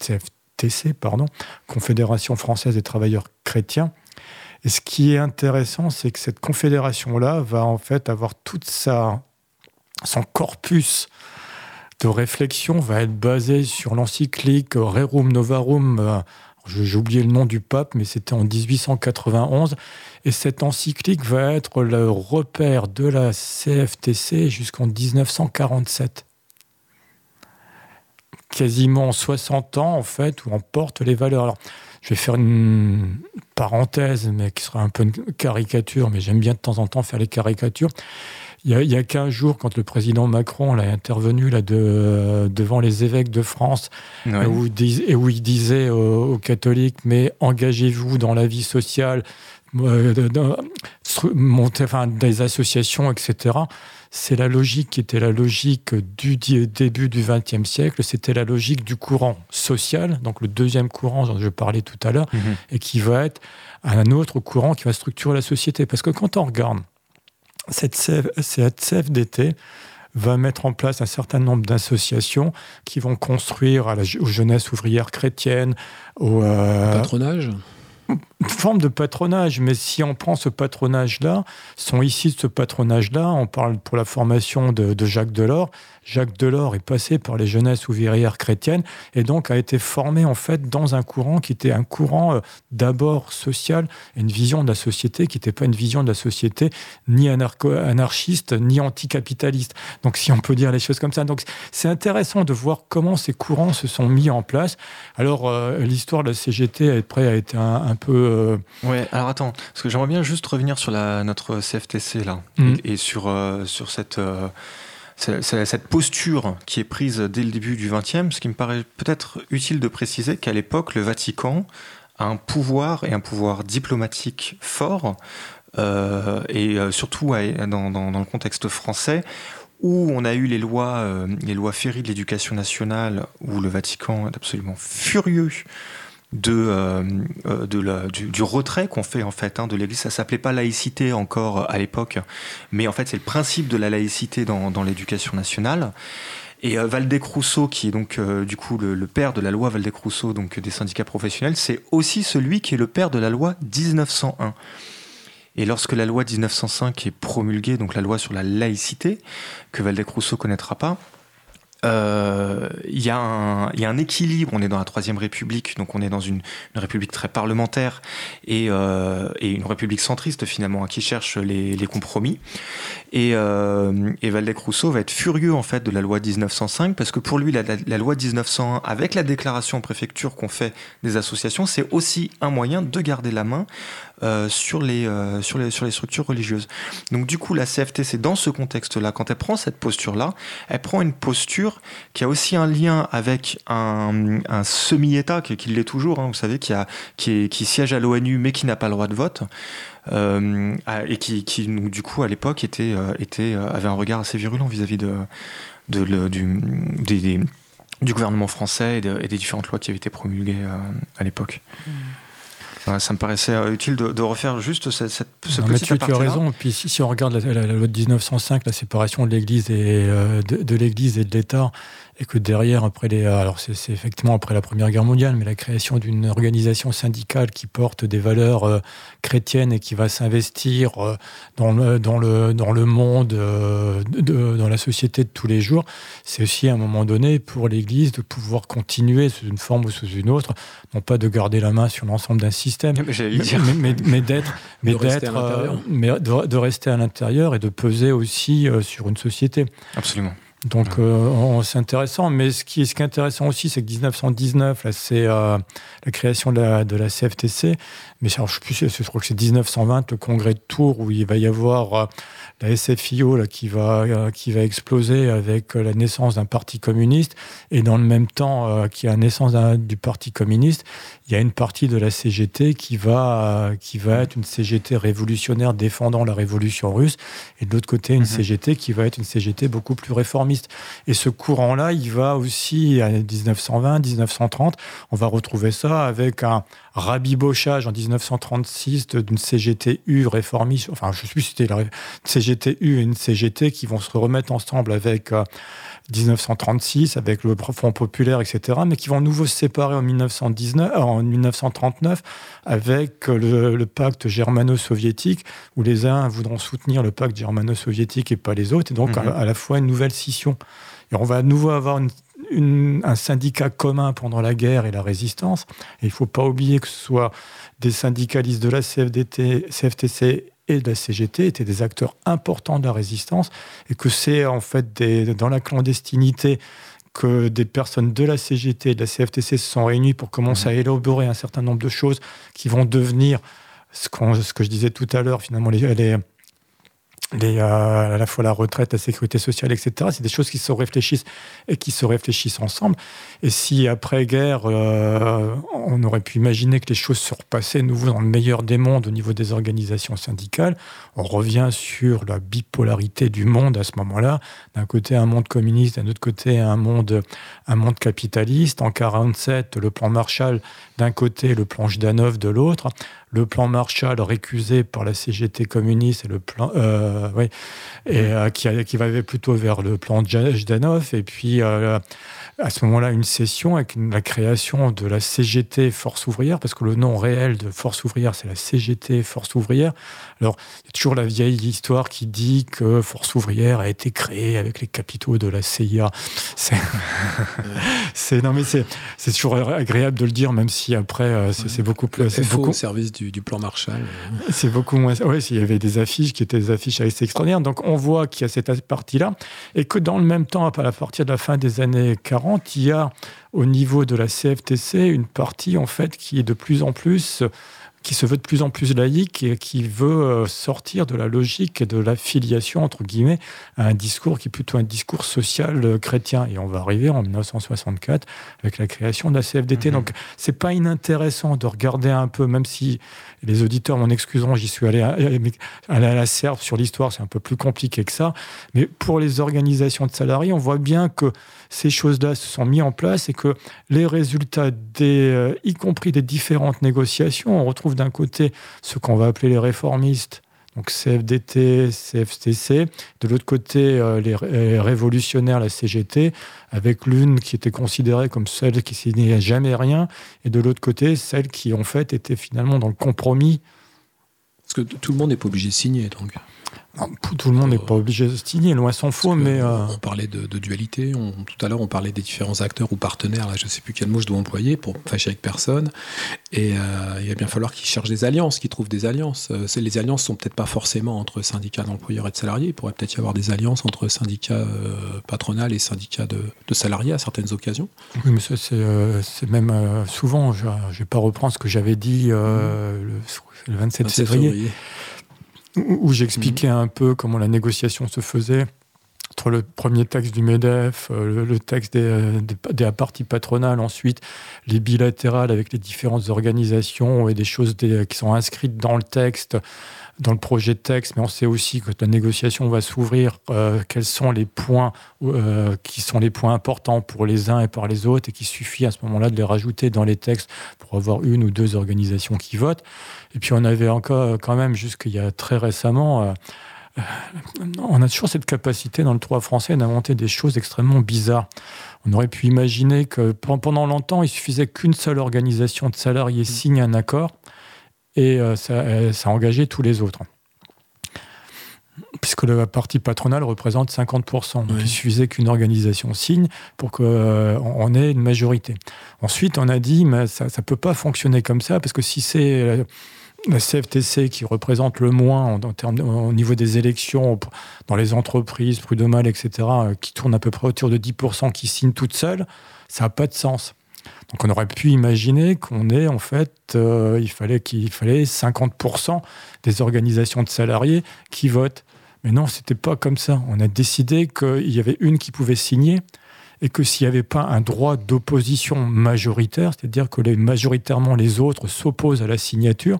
[SPEAKER 3] CFTC, pardon, Confédération française des travailleurs chrétiens. Et ce qui est intéressant, c'est que cette confédération-là va en fait avoir toute sa, son corpus de réflexion va être basé sur l'encyclique Rerum Novarum. J'ai oublié le nom du pape, mais c'était en 1891. Et cette encyclique va être le repère de la CFTC jusqu'en 1947. Quasiment 60 ans, en fait, où on porte les valeurs. Alors, je vais faire une parenthèse, mais qui sera un peu une caricature, mais j'aime bien de temps en temps faire les caricatures. Il y a, il y a 15 jours, quand le président Macron est intervenu là, de, devant les évêques de France,
[SPEAKER 1] Ouais.
[SPEAKER 3] où, il dis- et où il disait aux, aux catholiques, mais engagez-vous dans la vie sociale, euh, stru- montez enfin, des associations, etc. C'est la logique qui était la logique du début du XXe siècle, c'était la logique du courant social, donc le deuxième courant dont je parlais tout à l'heure,
[SPEAKER 1] Mhm.
[SPEAKER 3] et qui va être un autre courant qui va structurer la société. Parce que quand on regarde cette, CF cette CFDT, va mettre en place un certain nombre d'associations qui vont construire à la, aux jeunesses ouvrières chrétiennes, aux, euh,
[SPEAKER 2] Patronage?
[SPEAKER 3] Forme de patronage, mais si on prend ce patronage-là, sont ici de ce patronage-là, on parle pour la formation de, Jacques Delors, Jacques Delors est passé par les jeunesses ouvrières chrétiennes et donc a été formé en fait dans un courant qui était un courant euh, d'abord social, une vision de la société qui n'était pas une vision de la société ni anarchiste ni anticapitaliste. Donc si on peut dire les choses comme ça. Donc c'est intéressant de voir comment ces courants se sont mis en place. Alors euh, l'histoire de la CGT après a été un, peu. Euh,
[SPEAKER 1] ouais. Alors attends, parce que j'aimerais bien juste revenir sur la, notre CFTC là mm. et, sur sur cette c'est cette posture qui est prise dès le début du XXe, ce qui me paraît peut-être utile de préciser qu'à l'époque, le Vatican a un pouvoir et un pouvoir diplomatique fort, euh, et euh, surtout dans, le contexte français, où on a eu les lois, euh, les lois Ferry de l'éducation nationale, où le Vatican est absolument furieux de, euh, euh, la, du, retrait qu'on fait en fait hein, de l'Église. Ça s'appelait pas laïcité encore à l'époque, mais en fait c'est le principe de la laïcité dans, dans l'éducation nationale. Et euh, Valdec-Rousseau, qui est donc du coup le, le, père de la loi Valdec-Rousseau, donc des syndicats professionnels, c'est aussi celui qui est le père de la loi 1901. Et lorsque la loi 1905 est promulguée, donc la loi sur la laïcité, que Valdec-Rousseau connaîtra pas, euh, il y, a un équilibre. On est dans la Troisième République, donc on est dans une, république très parlementaire et, euh, et, une république centriste finalement, qui cherche les compromis. Et, euh, et Valdec-Rousseau va être furieux en fait de la loi 1905 parce que pour lui, la, loi 1901, avec la déclaration en préfecture qu'on fait des associations, c'est aussi un moyen de garder la main euh, sur, les, euh, sur, les, sur les structures religieuses. Donc du coup, la CFT, c'est dans ce contexte-là, quand elle prend cette posture-là, elle prend une posture qui a aussi un lien avec un, semi-État, qui, l'est toujours, hein, vous savez, qui, a, qui, qui siège à l'ONU mais qui n'a pas le droit de vote. Euh, et qui, qui, du coup, à l'époque, était, euh, était, avait un regard assez virulent vis-à-vis de, de, le, du, des, du gouvernement français et, de, et, des différentes lois qui avaient été promulguées à l'époque. Mmh ça me paraissait euh, utile de, refaire juste cette, cette, ce petit
[SPEAKER 3] tu, tu as raison. Puis si, on regarde la, loi de 1905, la séparation de l'Église et euh, de l'Église et de l'État, et que derrière, après les, alors c'est effectivement après la Première Guerre mondiale, mais la création d'une organisation syndicale qui porte des valeurs euh, chrétiennes et qui va s'investir euh, dans, le, dans, le, dans le monde, euh, de, dans la société de tous les jours, c'est aussi à un moment donné pour l'Église de pouvoir continuer sous une forme ou sous une autre, non pas de garder la main sur l'ensemble d'un système, mais, mais, d'être, mais d'être, mais de, rester à l'intérieur et de peser aussi sur une société.
[SPEAKER 1] Absolument.
[SPEAKER 3] Donc euh, c'est intéressant, mais ce qui, ce qui est intéressant aussi, c'est que 1919, là, c'est euh, la création de la, de la CFTC, mais je, sais plus, je crois que c'est 1920, le congrès de Tours, où il va y avoir euh, la SFIO là, qui, va, qui va exploser avec la naissance d'un parti communiste, et dans le même temps qu'il y a la naissance du parti communiste, il y a une partie de la CGT qui va, qui va être une CGT révolutionnaire défendant la révolution russe, et de l'autre côté, une mhm. CGT qui va être une CGT beaucoup plus réformiste. Et ce courant-là, il va aussi, à 1920, 1930, on va retrouver ça avec un rabibochage en 1936 d'une CGTU réformiste, enfin je si c'était la CGTU et une CGT qui vont se remettre ensemble avec 1936, euh, avec le Front populaire, etc., mais qui vont nouveau se séparer en, 1919, euh, en 1939 avec le, pacte germano-soviétique, où les uns voudront soutenir le pacte germano-soviétique et pas les autres, et donc mhm. à, à la fois une nouvelle scission. Et on va à nouveau avoir une un syndicat commun pendant la guerre et la résistance. Et il ne faut pas oublier que ce soit des syndicalistes de la CFDT, CFTC et de la CGT étaient des acteurs importants de la résistance et que c'est en fait des, dans la clandestinité que des personnes de la CGT et de la CFTC se sont réunies pour commencer mmh. à élaborer un certain nombre de choses qui vont devenir ce, ce que je disais tout à l'heure, finalement, les, les les, euh, à la fois la retraite, la sécurité sociale, etc. C'est des choses qui se réfléchissent et qui se réfléchissent ensemble. Et si après-guerre, euh, on aurait pu imaginer que les choses se repassaient nouveau dans le meilleur des mondes au niveau des organisations syndicales, on revient sur la bipolarité du monde à ce moment-là. D'un côté, un monde communiste, d'un autre côté, un monde, un monde capitaliste. En 47, le plan Marshall d'un côté, le plan Jdanov de l'autre, le plan Marshall récusé par la CGT communiste et le plan, euh, oui, et euh, qui, qui va plutôt vers le plan Jdanov, et puis euh, à ce moment-là une session avec la création de la CGT Force ouvrière, parce que le nom réel de Force ouvrière, c'est la CGT Force ouvrière. Alors, il y a toujours la vieille histoire qui dit que Force ouvrière a été créée avec les capitaux de la CIA. C'est, non, mais c'est, toujours agréable de le dire, même si après, euh, c'est, beaucoup plus.
[SPEAKER 2] C'est
[SPEAKER 3] beaucoup
[SPEAKER 2] au service du, plan Marshall.
[SPEAKER 3] C'est beaucoup moins. Oui, il y avait des affiches qui étaient des affiches assez extraordinaires. Donc, on voit qu'il y a cette partie-là, et que dans le même temps, à partir de la fin des années 40, il y a au niveau de la CFTC une partie en fait qui est de plus en plus qui se veut de plus en plus laïque et qui veut euh, sortir de la logique de l'affiliation, entre guillemets, à un discours qui est plutôt un discours social euh, chrétien. Et on va arriver en 1964 avec la création de la CFDT. Mhm. Donc, c'est pas inintéressant de regarder un peu, même si les auditeurs m'en excuseront, j'y suis allé à, à, la serve sur l'histoire, c'est un peu plus compliqué que ça. Mais pour les organisations de salariés, on voit bien que ces choses-là se sont mises en place et que les résultats, des, euh, y compris des différentes négociations, on retrouve d'un côté ce qu'on va appeler les réformistes, donc CFDT, CFTC, de l'autre côté euh, les, révolutionnaires, la CGT, avec l'une qui était considérée comme celle qui signait jamais rien, et de l'autre côté celle qui en fait était finalement dans le compromis.
[SPEAKER 2] Parce que tout le monde n'est pas obligé de signer, donc
[SPEAKER 3] tout le monde n'est pas obligé de signer, loin s'en faut, mais...
[SPEAKER 2] Euh, on parlait de, dualité, tout à l'heure on parlait des différents acteurs ou partenaires, là, je ne sais plus quel mot je dois employer pour fâcher avec personne, et euh, il va bien falloir qu'ils cherchent des alliances, qu'ils trouvent des alliances. Euh, les alliances sont peut-être pas forcément entre syndicats d'employeurs et de salariés, il pourrait peut-être y avoir des alliances entre syndicats patronales et syndicats de, salariés à certaines occasions.
[SPEAKER 3] Oui, mais ça c'est même souvent, je ne vais pas reprendre ce que j'avais dit le, 27, février où j'expliquais un peu comment la négociation se faisait entre le premier texte du MEDEF, euh, le, texte des, des, parties patronales, ensuite les bilatérales avec les différentes organisations et des choses qui sont inscrites dans le texte, dans le projet de texte, mais on sait aussi que la négociation va s'ouvrir, euh, quels sont les points euh, qui sont les points importants pour les uns et pour les autres, et qu'il suffit à ce moment-là de les rajouter dans les textes pour avoir une ou deux organisations qui votent. Et puis on avait encore quand même, jusqu'il y a très récemment, euh, on a toujours cette capacité dans le droit français d'inventer des choses extrêmement bizarres. On aurait pu imaginer que pendant longtemps, il suffisait qu'une seule organisation de salariés signe un accord et euh, euh, ça, a engagé tous les autres. Puisque la partie patronale représente 50%. Donc il suffisait qu'une organisation signe pour qu'on euh, ait une majorité. Ensuite, on a dit, mais ça ne peut pas fonctionner comme ça, parce que si c'est la CFTC qui représente le moins en, termes, au niveau des élections dans les entreprises, prud'homal, etc., qui tourne à peu près autour de 10%, qui signe toute seule, ça n'a pas de sens. Donc on aurait pu imaginer qu'on ait en fait, euh, il fallait qu'il fallait 50% des organisations de salariés qui votent. Mais non, c'était pas comme ça. On a décidé qu'il y avait une qui pouvait signer et que s'il n'y avait pas un droit d'opposition majoritaire, c'est-à-dire que majoritairement les autres s'opposent à la signature,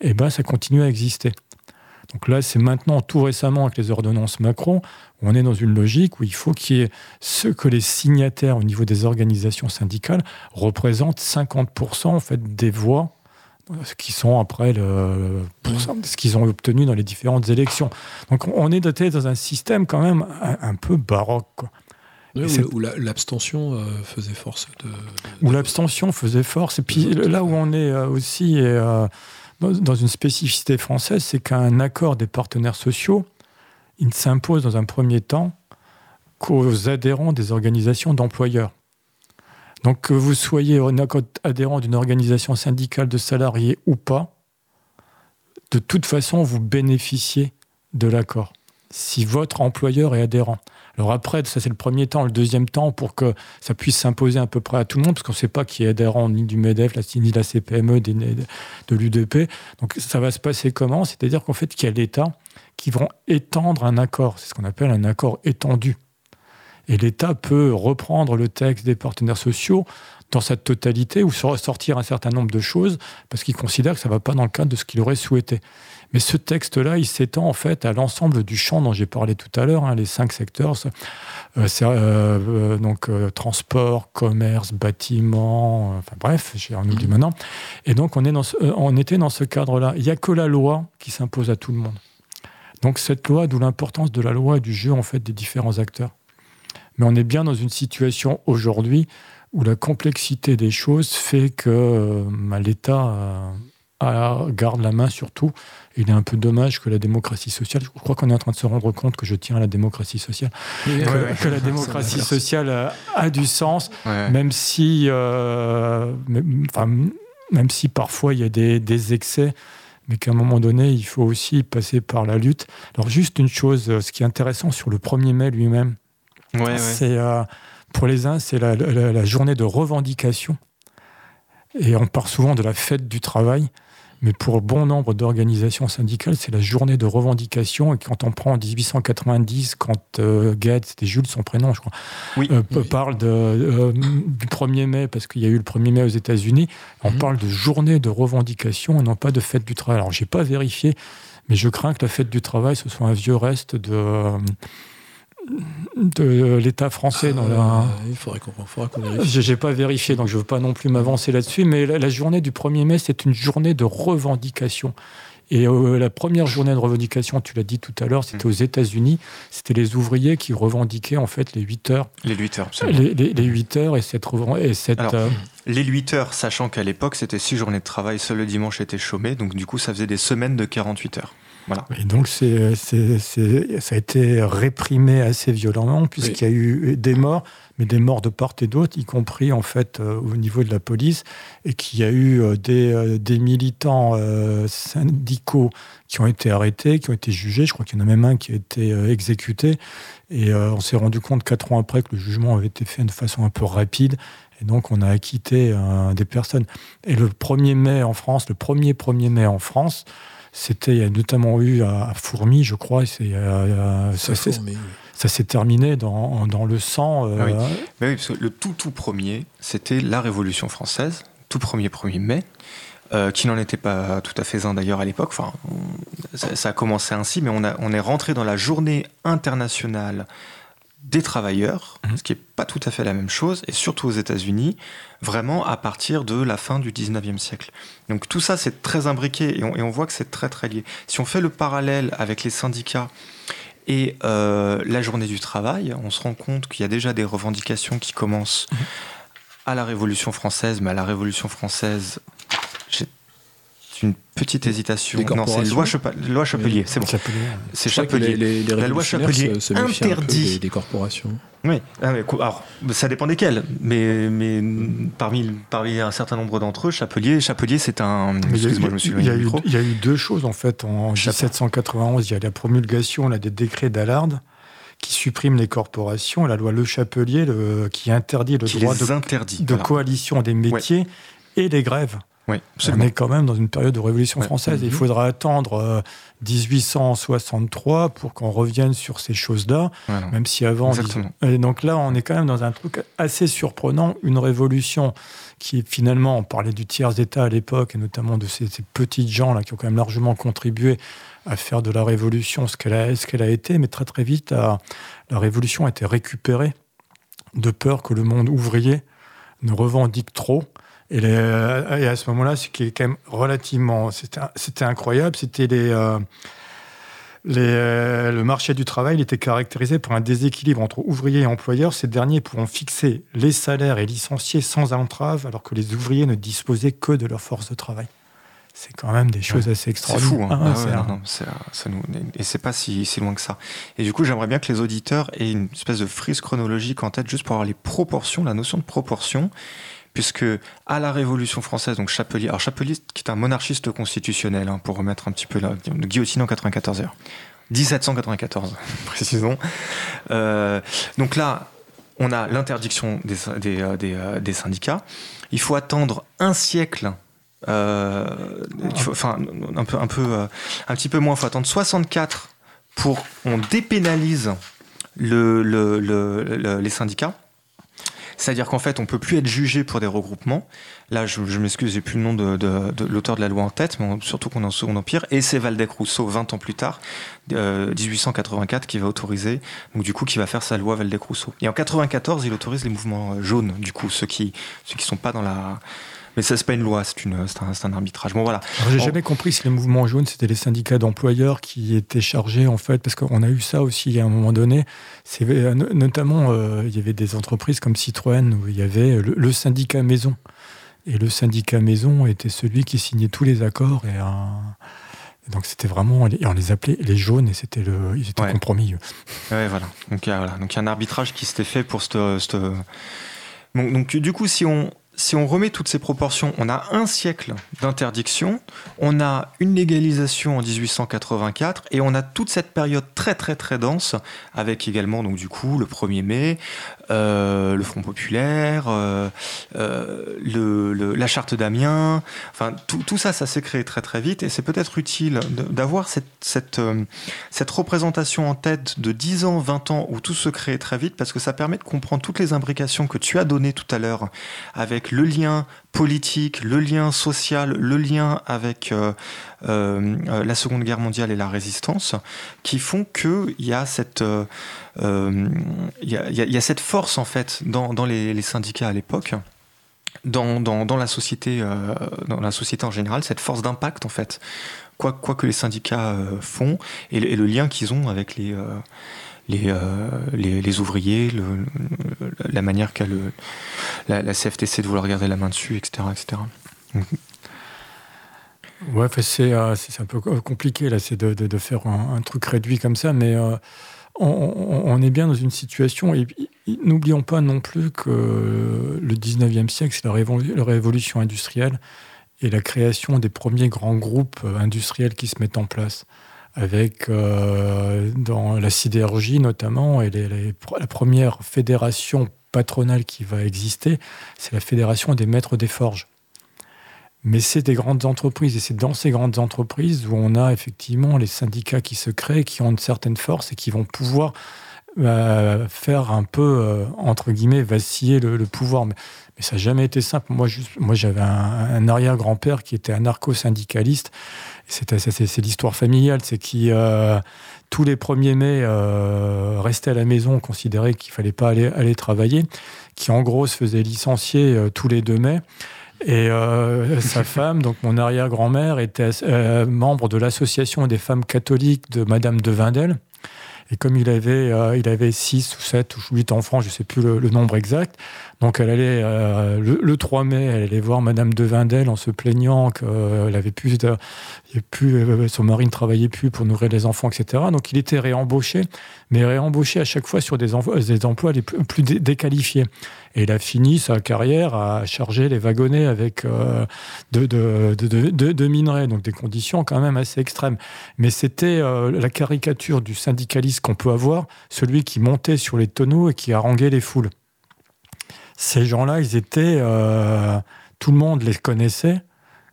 [SPEAKER 3] eh ben ça continue à exister. Donc là, c'est maintenant, tout récemment, avec les ordonnances Macron, on est dans une logique où il faut qu'il y ait ce que les signataires au niveau des organisations syndicales représentent 50% en fait des voix ce qui sont après le, ce qu'ils ont obtenu dans les différentes élections. Donc on est doté dans un système quand même un, peu baroque.
[SPEAKER 2] où l'abstention euh, faisait force. De,
[SPEAKER 3] Où l'abstention faisait force. Et puis là où on est euh, aussi euh, dans une spécificité française, c'est qu'un accord des partenaires sociaux il ne s'impose dans un premier temps qu'aux adhérents des organisations d'employeurs. Donc que vous soyez adhérent d'une organisation syndicale de salariés ou pas, de toute façon, vous bénéficiez de l'accord, si votre employeur est adhérent. Alors après, ça c'est le premier temps. Le deuxième temps, pour que ça puisse s'imposer à peu près à tout le monde, parce qu'on ne sait pas qui est adhérent ni du MEDEF, ni de la CPME, de l'UDP. Donc ça va se passer comment? C'est-à-dire qu'en fait, qu'il y a l'État qui vont étendre un accord. C'est ce qu'on appelle un accord étendu. Et l'État peut reprendre le texte des partenaires sociaux dans sa totalité ou sortir un certain nombre de choses parce qu'il considère que ça ne va pas dans le cadre de ce qu'il aurait souhaité. Mais ce texte-là, il s'étend en fait à l'ensemble du champ dont j'ai parlé tout à l'heure, hein, les cinq secteurs, euh, euh, donc euh, transport, commerce, bâtiment, enfin bref, j'ai en oublie maintenant. Et donc on, est dans on était dans ce cadre-là. Il n'y a que la loi qui s'impose à tout le monde. Donc cette loi, d'où l'importance de la loi et du jeu en fait des différents acteurs. Mais on est bien dans une situation aujourd'hui où la complexité des choses fait que bah, l'État garde la main sur tout. il est un peu dommage que la démocratie sociale, je crois qu'on est en train de se rendre compte que je tiens à la démocratie sociale, que, la démocratie sociale a, du sens, même si, euh, même, si parfois il y a des, excès, mais qu'à un moment donné, il faut aussi passer par la lutte. Alors juste une chose, ce qui est intéressant sur le 1er mai lui-même, c'est euh, pour les uns, c'est la journée de revendication. Et on parle souvent de la fête du travail. Mais pour bon nombre d'organisations syndicales, c'est la journée de revendication. Et quand on prend en 1890, quand euh, c'était Jules son prénom, je crois, euh, parle de, euh, du 1er mai, parce qu'il y a eu le 1er mai aux États-Unis, on mhm. parle de journée de revendication et non pas de fête du travail. Alors, je n'ai pas vérifié, mais je crains que la fête du travail, ce soit un vieux reste de de l'État français dans la.
[SPEAKER 2] Euh, il faudrait qu'on
[SPEAKER 3] vérifie. Je n'ai pas vérifié, donc je ne veux pas non plus m'avancer là-dessus, mais la, journée du 1er mai, c'est une journée de revendication. Et euh, la première journée de revendication, tu l'as dit tout à l'heure, c'était aux États-Unis. C'était les ouvriers qui revendiquaient en fait les 8 heures.
[SPEAKER 1] Les 8 heures,
[SPEAKER 3] les, les, 8 heures et cette. Et cette
[SPEAKER 1] euh, Les 8 heures, sachant qu'à l'époque, c'était 6 journées de travail, seul le dimanche était chômé, donc du coup, ça faisait des semaines de 48 heures.
[SPEAKER 3] Et donc, c'est, ça a été réprimé assez violemment, puisqu'il y a eu des morts, mais des morts de part et d'autre, y compris en fait euh, au niveau de la police, et qu'il y a eu euh, des, euh, des, militants syndicaux qui ont été arrêtés, qui ont été jugés. Je crois qu'il y en a même un qui a été exécuté. Et on s'est rendu compte quatre ans après que le jugement avait été fait de façon un peu rapide. Et donc, on a acquitté des personnes. Et le 1er mai en France, le 1er 1er mai en France, c'était, il y a notamment eu à, Fourmi, je crois, c'est, euh, ça, ça s'est terminé dans, dans, le sang.
[SPEAKER 1] Euh, oui. oui. parce que le tout tout premier, c'était la Révolution française, tout premier 1er mai. Euh, qui n'en était pas tout à fait un d'ailleurs à l'époque. Enfin, ça, a commencé ainsi, mais on, a, on est rentré dans la journée internationale des travailleurs, mhm. ce qui n'est pas tout à fait la même chose, et surtout aux États-Unis, vraiment à partir de la fin du 19e siècle. Donc tout ça, c'est très imbriqué, et on, voit que c'est très très lié. Si on fait le parallèle avec les syndicats et euh, la journée du travail, on se rend compte qu'il y a déjà des revendications qui commencent mhm. à la Révolution française, mais à la Révolution française, une petite hésitation.
[SPEAKER 2] Non,
[SPEAKER 1] c'est loi, loi Chapelier, c'est bon. C'est Chapelier.
[SPEAKER 2] la loi Chapelier interdit des, corporations.
[SPEAKER 1] Oui, ah, alors ça dépend desquels, mais, mais parmi, parmi un certain nombre d'entre eux, Chapelier, Chapelier c'est un.
[SPEAKER 3] Excuse-moi, je me suis il y, a eu, il y a eu deux choses en fait. En 1791, il y a la promulgation là, des décrets d'Allard qui supprime les corporations, la loi Le Chapelier le, qui interdit le droit de, de coalition des métiers et les grèves. On est quand même dans une période de révolution française. Il faudra attendre 1863 euh, pour qu'on revienne sur ces choses-là, même si avant. Et donc là, on est quand même dans un truc assez surprenant, une révolution qui finalement, on parlait du tiers-État à l'époque, et notamment de ces, petites gens là qui ont quand même largement contribué à faire de la révolution ce qu'elle a, ce a été, mais très très vite, la révolution a été récupérée de peur que le monde ouvrier ne revendique trop et, à ce moment-là, ce qui est quand même relativement, c'était incroyable, c'était les, euh, euh, le marché du travail il était caractérisé par un déséquilibre entre ouvriers et employeurs. Ces derniers pourront fixer les salaires et licencier sans entrave, alors que les ouvriers ne disposaient que de leur force de travail. C'est quand même des choses assez extraordinaires.
[SPEAKER 1] C'est fou, hein. ah et c'est pas si, si, loin que ça. Et du coup, j'aimerais bien que les auditeurs aient une espèce de frise chronologique en tête, juste pour avoir les proportions, la notion de proportion puisque à la Révolution française, donc Chapelier, alors Chapelier qui est un monarchiste constitutionnel, hein, pour remettre un petit peu la guillotine en 94 heures. 1794, précisons. Euh, donc là, on a l'interdiction euh, euh, des, syndicats. Il faut attendre un siècle. enfin, un peu, un petit peu moins. Il faut attendre 64 pour on dépénalise le, le, les syndicats. C'est-à-dire qu'en fait, on peut plus être jugé pour des regroupements. Là, je, je m'excuse, j'ai plus le nom de, l'auteur de la loi en tête, mais on- surtout qu'on est en Second Empire. Et c'est Valdec Rousseau, 20 ans plus tard, euh, 1884, qui va autoriser, donc du coup, qui va faire sa loi Valdec Rousseau. Et en 94, il autorise les mouvements euh, jaunes, du coup, ceux qui, ceux qui sont pas dans la. Mais ça, c'est pas une loi, c'est une, c'est un, c'est un arbitrage. Bon, voilà.
[SPEAKER 3] Alors, J'ai
[SPEAKER 1] On-
[SPEAKER 3] jamais compris si les mouvements jaunes, c'était les syndicats d'employeurs qui étaient chargés, en fait, parce qu'on a eu ça aussi à un moment donné. C'est euh, no- notamment, euh, il y avait des entreprises comme Citroën où il y avait le, le syndicat maison. Et le syndicat maison était celui qui signait tous les accords. Et, donc c'était vraiment, et on les appelait les jaunes et c'était le, ils étaient
[SPEAKER 1] Ouais.
[SPEAKER 3] compromis.
[SPEAKER 1] Ouais, voilà. Donc il y a, voilà. Donc, il y a un arbitrage qui s'était fait pour cette. cette- Donc, donc, du coup, si on, si on remet toutes ces proportions, on a un siècle d'interdiction, on a une légalisation en 1884 et on a toute cette période très très très dense avec également donc du coup le 1er mai, euh, le Front populaire, euh, euh, la charte d'Amiens, enfin tout, ça ça s'est créé très très vite. Et c'est peut-être utile d'avoir cette, cette représentation en tête de 10 ans, 20 ans où tout se crée très vite parce que ça permet de comprendre toutes les imbrications que tu as données tout à l'heure avec le lien politique, le lien social, le lien avec euh, euh, euh, la Seconde Guerre mondiale et la résistance, qui font qu'il y a cette euh, y, a, cette force en fait dans, dans les, syndicats à l'époque. Dans, dans, la société, dans la société en général, cette force d'impact en fait, quoi, quoi que les syndicats font et, le- lien qu'ils ont avec les, les, les, ouvriers, la manière qu'a le, la, CFTC de vouloir garder la main dessus, etc. etc.
[SPEAKER 3] Ouais, enfin, c'est euh, un peu co- compliqué là, c'est de, de- faire un, truc réduit comme ça, mais euh, on, est bien dans une situation. Et n'oublions pas non plus que le 19e siècle, c'est la, révol- la révolution industrielle et la création des premiers grands groupes euh, industriels qui se mettent en place, avec euh, dans la sidérurgie notamment, et les- la première fédération patronale qui va exister, c'est la fédération des maîtres des forges. Mais c'est des grandes entreprises et c'est dans ces grandes entreprises où on a effectivement les syndicats qui se créent, qui ont une certaine force et qui vont pouvoir euh, faire un peu, euh, entre guillemets, vaciller le, pouvoir. Mais, ça n'a jamais été simple. Moi, moi j'avais un, arrière-grand-père qui était anarcho-syndicaliste. C'est l'histoire familiale. C'est qui, euh, tous les 1er mai, euh, restait à la maison, considérait qu'il fallait pas aller, aller travailler, qui en gros se faisait licencier euh, tous les 2 mai. Et euh, sa femme, donc mon arrière-grand-mère, était euh, membre de l'association des femmes catholiques de Madame de Vindel. Et comme il avait, euh, il avait 6 ou 7 ou 8 enfants, je ne sais plus le, nombre exact, donc elle allait, euh, le, le 3 mai, elle allait voir Madame de Vindel en se plaignant qu'elle plus y avait plus, euh, son mari ne travaillait plus pour nourrir les enfants, etc. Donc il était réembauché, mais réembauché à chaque fois sur des, emplois, des emplois les plus, plus dé- déqualifiés. Et il a fini sa carrière à charger les wagonnets avec euh, de, minerais, donc des conditions quand même assez extrêmes. Mais c'était euh, la caricature du syndicaliste qu'on peut avoir, celui qui montait sur les tonneaux et qui haranguait les foules. Ces gens-là, ils étaient. euh, tout le monde les connaissait,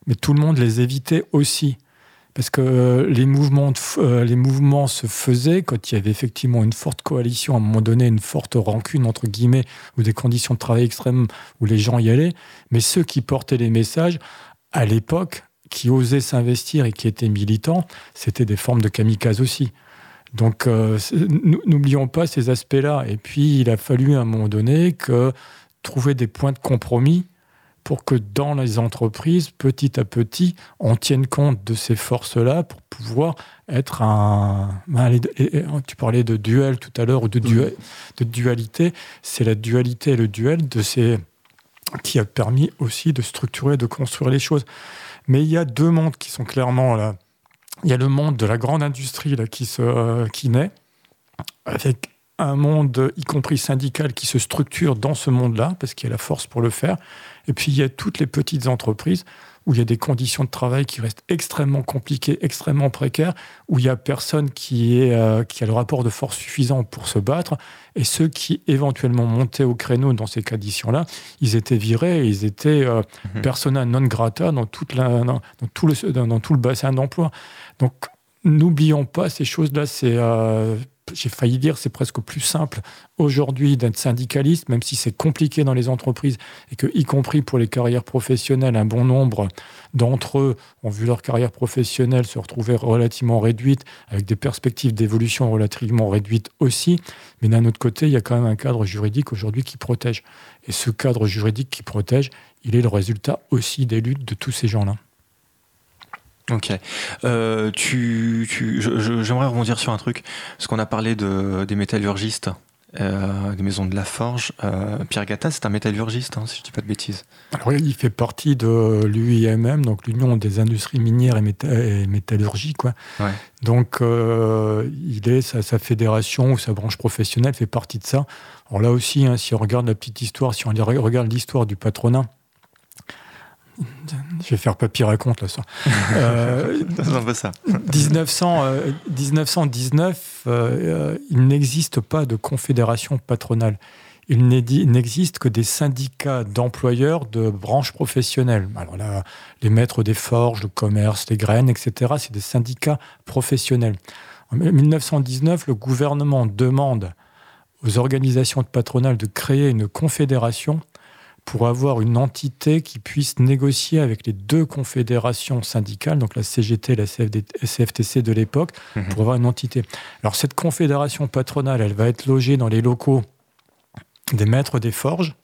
[SPEAKER 3] mais tout le monde les évitait aussi. Parce que euh, euh, les mouvements se faisaient quand il y avait effectivement une forte coalition, à un moment donné, une forte rancune, entre guillemets, ou des conditions de travail extrêmes où les gens y allaient. Mais ceux qui portaient les messages, à l'époque, qui osaient s'investir et qui étaient militants, c'était des formes de kamikazes aussi. Donc, euh, n'oublions pas ces aspects-là. Et puis, il a fallu à un moment donné que trouver des points de compromis pour que dans les entreprises, petit à petit, on tienne compte de ces forces-là pour pouvoir être un. tu parlais de duel tout à l'heure ou de dualité. C'est la dualité et le duel de ces qui a permis aussi de structurer, de construire les choses. Mais il y a deux mondes qui sont clairement là. Il y a le monde de la grande industrie là, qui, se, euh, qui naît, avec un monde, y compris syndical, qui se structure dans ce monde-là, parce qu'il y a la force pour le faire. Et puis il y a toutes les petites entreprises où il y a des conditions de travail qui restent extrêmement compliquées, extrêmement précaires, où il n'y a personne qui, est, euh, qui a le rapport de force suffisant pour se battre. Et ceux qui éventuellement montaient au créneau dans ces conditions-là, ils étaient virés, et ils étaient euh,
[SPEAKER 1] Mhm.
[SPEAKER 3] persona non grata dans, toute la, dans, dans tout, le, dans, dans tout le bassin d'emploi. Donc n'oublions pas ces choses-là. C'est euh, j'ai failli dire, c'est presque plus simple aujourd'hui d'être syndicaliste, même si c'est compliqué dans les entreprises et que, y compris pour les carrières professionnelles, un bon nombre d'entre eux ont vu leur carrière professionnelle se retrouver relativement réduite, avec des perspectives d'évolution relativement réduites aussi. Mais d'un autre côté, il y a quand même un cadre juridique aujourd'hui qui protège. Et ce cadre juridique qui protège, il est le résultat aussi des luttes de tous ces gens-là.
[SPEAKER 1] Ok. Euh, tu, j'aimerais rebondir sur un truc, parce qu'on a parlé de, des métallurgistes, euh, des maisons de la forge. Euh, Pierre Gatta, c'est un métallurgiste, hein, si je ne dis pas de bêtises.
[SPEAKER 3] Alors, il fait partie de l'UIMM, donc l'Union des industries minières et, métallurgie. Quoi. Donc, il est, sa, fédération ou sa branche professionnelle fait partie de ça. Alors là aussi, hein, si on regarde la petite histoire, si on regarde l'histoire du patronat, je vais faire papier raconte là ça.
[SPEAKER 1] Euh, ça.
[SPEAKER 3] 1900, 1919, euh, euh, il n'existe pas de confédération patronale. Il n'existe que des syndicats d'employeurs de branches professionnelles. Alors là, les maîtres des forges, le commerce, les graines, etc., c'est des syndicats professionnels. En 1919, le gouvernement demande aux organisations patronales de créer une confédération pour avoir une entité qui puisse négocier avec les deux confédérations syndicales, donc la CGT et la CFTC de l'époque, mhm. pour avoir une entité. Alors cette confédération patronale, elle va être logée dans les locaux des maîtres des forges.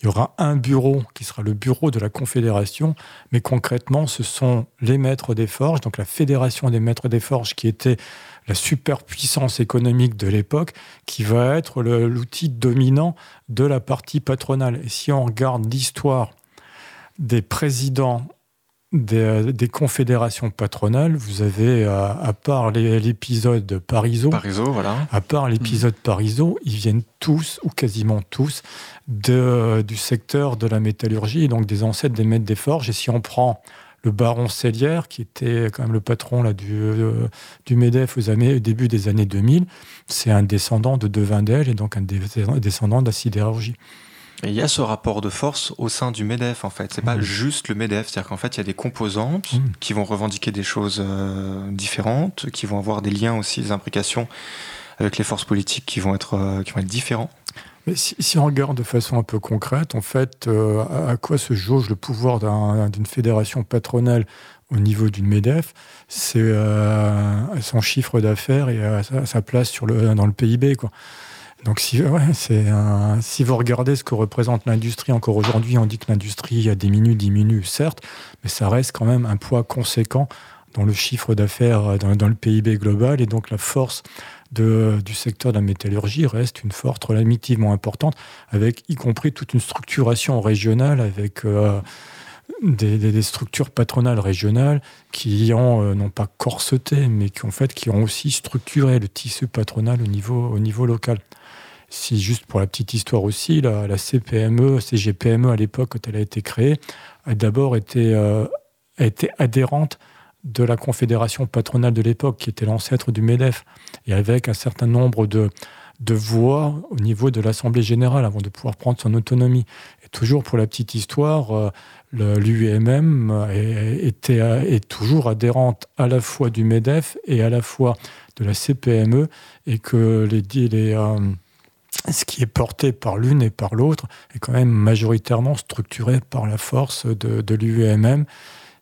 [SPEAKER 3] Il y aura un bureau qui sera le bureau de la Confédération, mais concrètement, ce sont les maîtres des forges, donc la Fédération des maîtres des forges qui était la superpuissance économique de l'époque qui va être l'outil dominant de la partie patronale. Et si on regarde l'histoire des présidents des, confédérations patronales, vous avez, à, part l'épisode Parisot,
[SPEAKER 1] voilà.
[SPEAKER 3] à part l'épisode mmh. ils viennent tous, ou quasiment tous, de, du secteur de la métallurgie, et donc des ancêtres des maîtres des forges. Et si on prend le baron Cellière, qui était quand même le patron là, du, euh, du MEDEF aux années, au début des années 2000, c'est un descendant de Devindel et donc un descendant de la sidérurgie.
[SPEAKER 1] Et il y a ce rapport de force au sein du MEDEF, en fait. C'est pas juste le MEDEF. C'est-à-dire qu'en fait, il y a des composantes qui vont revendiquer des choses euh, différentes, qui vont avoir des liens aussi, des implications avec les forces politiques qui vont être, euh, qui vont être différents.
[SPEAKER 3] Mais si, on regarde de façon un peu concrète, en fait, euh, à, quoi se jauge le pouvoir d'une fédération patronale au niveau d'une MEDEF? C'est euh, son chiffre d'affaires et sa, place dans le PIB. Donc si, vous regardez ce que représente l'industrie encore aujourd'hui, on dit que l'industrie a diminue, diminue, certes, mais ça reste quand même un poids conséquent dans le chiffre d'affaires, dans, dans, le PIB global, et donc la force du secteur de la métallurgie reste une force relativement importante, avec y compris toute une structuration régionale, avec euh, des, structures patronales régionales qui ont, euh, non pas corseté, mais qui, en fait, qui ont aussi structuré le tissu patronal au niveau, au niveau local. Si juste pour la petite histoire aussi, la, la CPME, CGPME à l'époque, quand elle a été créée, a d'abord été, euh, été adhérente de la confédération patronale de l'époque, qui était l'ancêtre du MEDEF, et avec un certain nombre de, de voix au niveau de l'Assemblée générale avant de pouvoir prendre son autonomie. Et toujours pour la petite histoire, euh, l'UMM était, est toujours adhérente à la fois du MEDEF et à la fois de la CPME, et que les, euh, ce qui est porté par l'une et par l'autre est quand même majoritairement structuré par la force de, de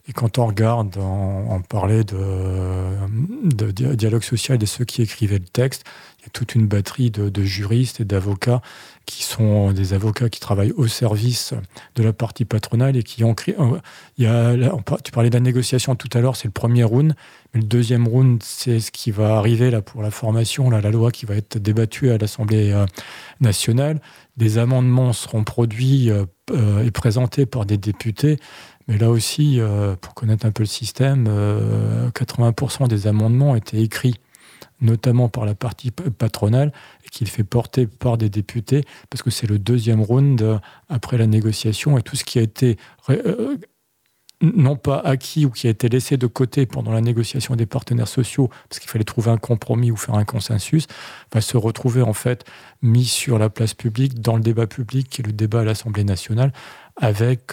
[SPEAKER 3] et quand on regarde, on, parlait de, dialogue social de ceux qui écrivaient le texte, il y a toute une batterie de, juristes et d'avocats qui sont des avocats qui travaillent au service de la partie patronale et qui ont créé. Euh, tu parlais de la négociation tout à l'heure, c'est le premier round, mais le deuxième round, c'est ce qui va arriver là pour la formation, là, la loi qui va être débattue à l'Assemblée euh, nationale. Des amendements seront produits euh, et présentés par des députés mais là aussi, euh, pour connaître un peu le système, 80% euh, des amendements étaient écrits notamment par la partie patronale, et qu'il fait porter par des députés, parce que c'est le deuxième round euh, après la négociation, et tout ce qui a été non pas acquis ou qui a été laissé de côté pendant la négociation des partenaires sociaux, parce qu'il fallait trouver un compromis ou faire un consensus, va se retrouver en fait mis sur la place publique, dans le débat public, qui est le débat à l'Assemblée nationale, avec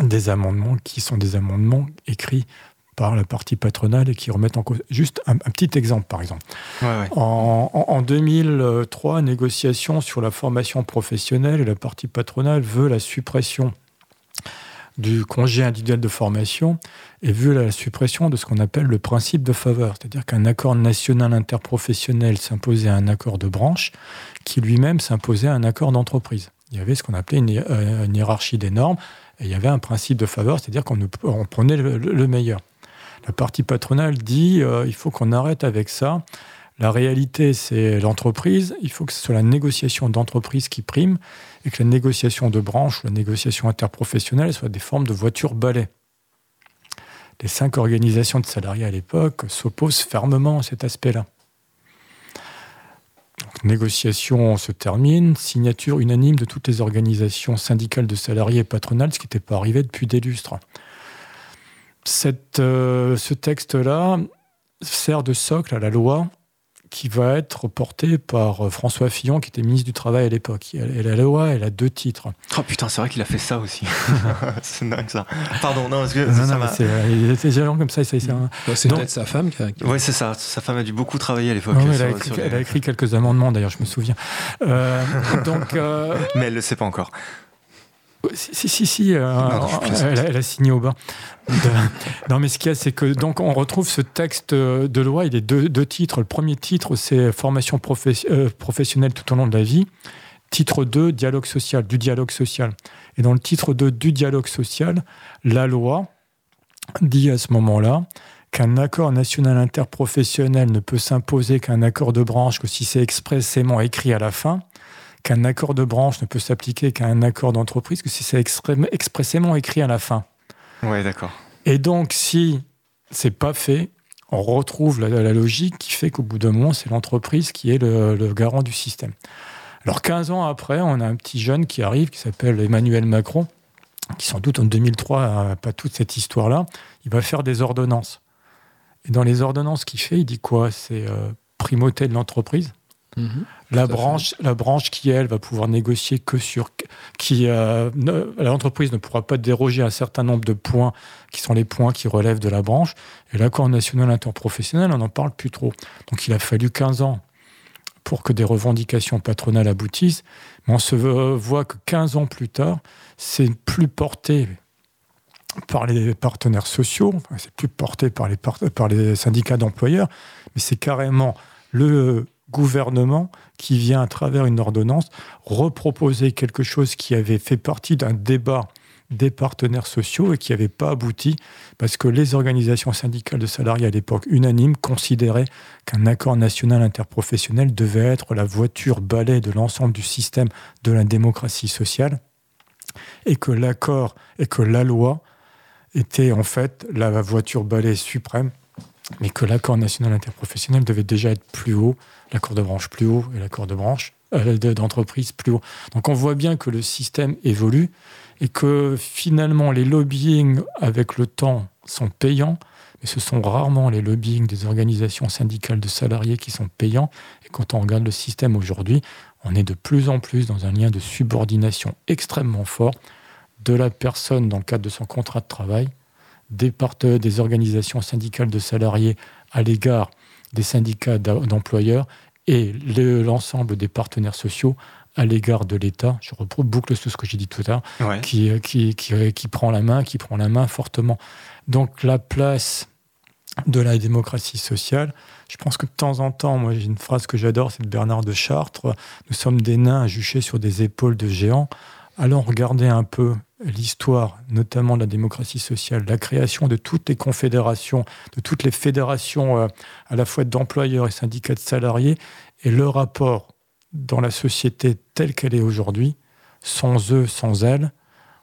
[SPEAKER 3] des amendements qui sont des amendements écrits par la partie patronale et qui remettent en cause. Juste un, petit exemple, par exemple.
[SPEAKER 1] Ouais, ouais.
[SPEAKER 3] En, en- en 2003, négociation sur la formation professionnelle et la partie patronale veut la suppression du congé individuel de formation et veut la suppression de ce qu'on appelle le principe de faveur, c'est-à-dire qu'un accord national interprofessionnel s'imposait à un accord de branche qui lui-même s'imposait à un accord d'entreprise. Il y avait ce qu'on appelait une, hi- euh, une hiérarchie des normes et il y avait un principe de faveur, c'est-à-dire qu'on prenait le- le- le meilleur. La partie patronale dit euh, il faut qu'on arrête avec ça. La réalité, c'est l'entreprise. Il faut que ce soit la négociation d'entreprise qui prime et que la négociation de branche, la négociation interprofessionnelle, soit des formes de voiture balai. Les cinq organisations de salariés à l'époque s'opposent fermement à cet aspect-là. Négociation se termine, signature unanime de toutes les organisations syndicales de salariés et patronales, ce qui n'était pas arrivé depuis des lustres. Euh, ce texte-là sert de socle à la loi qui va être portée par euh, François Fillon, qui était ministre du Travail à l'époque. Et et la loi, elle a deux titres.
[SPEAKER 1] Oh putain, c'est vrai qu'il a fait ça aussi. c'est dingue ça. Pardon, non, parce que
[SPEAKER 3] Non,
[SPEAKER 1] ça
[SPEAKER 3] non, mais c'est euh, il était gérant comme ça. ça, c'est un-
[SPEAKER 2] Bah, peut-être sa femme qui a. a-
[SPEAKER 1] Ouais, c'est ça. Sa femme a dû beaucoup travailler à l'époque.
[SPEAKER 3] Ouais, elle, a écrit,
[SPEAKER 1] sur les-
[SPEAKER 3] elle a écrit quelques amendements, d'ailleurs, je me souviens. Euh, donc, euh,
[SPEAKER 1] Mais elle le sait pas encore.
[SPEAKER 3] Si, si, si, euh,
[SPEAKER 1] Non,
[SPEAKER 3] elle, a- elle a signé au bas. Non, mais ce qu'il y a, c'est que donc on retrouve ce texte de loi. Il est deux, deux titres. Le premier titre, c'est formation professe- euh, professionnelle tout au long de la vie. Titre 2, dialogue social, du dialogue social. Et dans le titre 2 du dialogue social, la loi dit à ce moment-là qu'un accord national interprofessionnel ne peut s'imposer qu'un accord de branche que si c'est expressément écrit à la fin, qu'un accord de branche ne peut s'appliquer qu'à un accord d'entreprise que si c'est expressément écrit à la fin.
[SPEAKER 1] Ouais, d'accord.
[SPEAKER 3] Et donc, si c'est pas fait, on retrouve la, la logique qui fait qu'au bout d'un moment, c'est l'entreprise qui est le, le garant du système. Alors, 15 ans après, on a un petit jeune qui arrive, qui s'appelle Emmanuel Macron, qui sans doute en 2003 n'a pas toute cette histoire-là. Il va faire des ordonnances. Et dans les ordonnances qu'il fait, il dit quoi? C'est euh, primauté de l'entreprise.
[SPEAKER 2] Mhm.
[SPEAKER 3] La branche, la branche qui, elle, va pouvoir négocier que sur. qui euh, L'entreprise ne pourra pas déroger à un certain nombre de points qui sont les points qui relèvent de la branche. Et l'accord national interprofessionnel, on n'en parle plus trop. Donc il a fallu 15 ans pour que des revendications patronales aboutissent. Mais on se voit que 15 ans plus tard, c'est plus porté par les partenaires sociaux, enfin, c'est plus porté par les, par- par les syndicats d'employeurs, mais c'est carrément le gouvernement qui vient à travers une ordonnance reproposer quelque chose qui avait fait partie d'un débat des partenaires sociaux et qui n'avait pas abouti parce que les organisations syndicales de salariés à l'époque unanimes considéraient qu'un accord national interprofessionnel devait être la voiture balai de l'ensemble du système de la démocratie sociale et que l'accord et que la loi était en fait la voiture balai suprême mais que l'accord national interprofessionnel devait déjà être plus haut, l'accord de branche plus haut et l'accord de branche euh, de- d'entreprise plus haut. Donc on voit bien que le système évolue et que finalement les lobbying avec le temps sont payants, mais ce sont rarement les lobbying des organisations syndicales de salariés qui sont payants. Et quand on regarde le système aujourd'hui, on est de plus en plus dans un lien de subordination extrêmement fort de la personne dans le cadre de son contrat de travail des, part- des organisations syndicales de salariés à l'égard des syndicats d'employeurs et le- l'ensemble des partenaires sociaux à l'égard de l'État. Je reboucle sur ce que j'ai dit tout à l'heure,
[SPEAKER 1] Ouais.
[SPEAKER 3] qui, qui, qui, qui prend la main, qui prend la main fortement. Donc la place de la démocratie sociale, je pense que de temps en temps, moi j'ai une phrase que j'adore, c'est de Bernard de Chartres, nous sommes des nains juchés sur des épaules de géants. Allons regarder un peu l'histoire, notamment de la démocratie sociale, la création de toutes les confédérations, de toutes les fédérations euh, à la fois d'employeurs et syndicats de salariés, et le rapport dans la société telle qu'elle est aujourd'hui, sans eux, sans elles,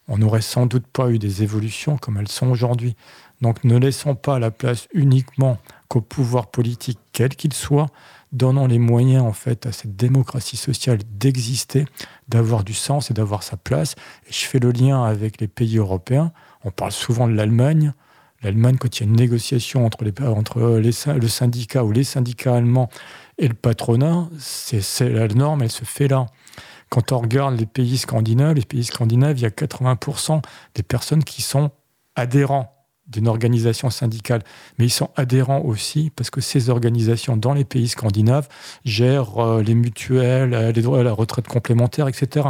[SPEAKER 3] on n'aurait sans doute pas eu des évolutions comme elles sont aujourd'hui. Donc ne laissons pas la place uniquement qu'au pouvoir politique, quel qu'il soit, donnons les moyens en fait à cette démocratie sociale d'exister, d'avoir du sens et d'avoir sa place. Je fais le lien avec les pays européens. On parle souvent de l'Allemagne. L'Allemagne, quand il y a une négociation entre, les, entre les, le syndicat ou les syndicats allemands et le patronat, c'est la norme, elle se fait là. Quand on regarde les pays scandinaves, les pays scandinaves, il y a 80% des personnes qui sont adhérents d'une organisation syndicale, mais ils sont adhérents aussi parce que ces organisations dans les pays scandinaves gèrent euh, les mutuelles, euh, les droits à la retraite complémentaire, etc.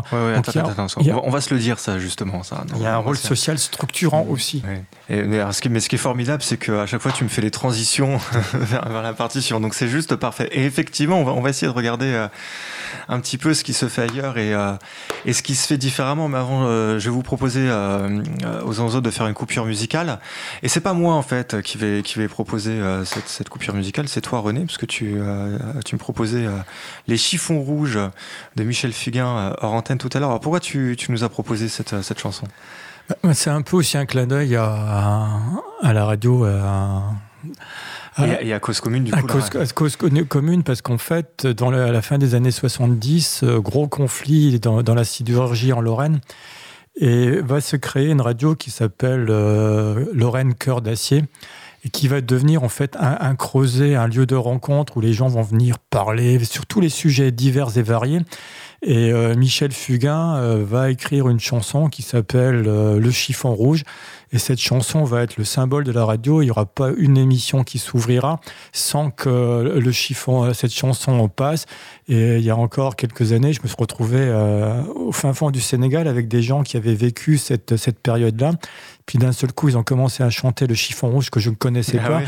[SPEAKER 1] on va se le dire ça justement. Ça.
[SPEAKER 3] il y a un rôle social structurant aussi.
[SPEAKER 1] Et, mais, ce qui, mais, ce qui, est formidable, c'est qu'à chaque fois tu me fais les transitions vers, la partition, donc c'est juste parfait. Et effectivement, on va, on va essayer de regarder euh, un petit peu ce qui se fait ailleurs et, et ce qui se fait différemment. Mais avant, je vais vous proposer aux autres de faire une coupure musicale. Et c'est pas moi en fait qui vais proposer euh, cette, coupure musicale, c'est toi René, parce que tu euh, me proposais euh, les chiffons rouges de Michel Fugain hors antenne tout à l'heure. Alors pourquoi tu, nous as proposé cette, chanson?
[SPEAKER 3] Bah, C'est un peu aussi un clin d'œil à, la radio.
[SPEAKER 1] Et, à cause commune, du coup.
[SPEAKER 3] À cause, commune, parce qu'en fait, dans à la fin des années 70, gros conflit dans, dans la sidérurgie en Lorraine. Et va se créer une radio qui s'appelle euh, Lorraine Cœur d'Acier et qui va devenir en fait un, un, creuset, un lieu de rencontre où les gens vont venir parler sur tous les sujets divers et variés. Et euh, Michel Fugain euh, va écrire une chanson qui s'appelle Le chiffon rouge et cette chanson va être le symbole de la radio. Il n'y aura pas une émission qui s'ouvrira sans que le chiffon, cette chanson passe. Et il y a encore quelques années, je me suis retrouvé euh, au fin fond du Sénégal avec des gens qui avaient vécu cette, cette période-là. Puis d'un seul coup, ils ont commencé à chanter le chiffon rouge que je ne connaissais ah pas.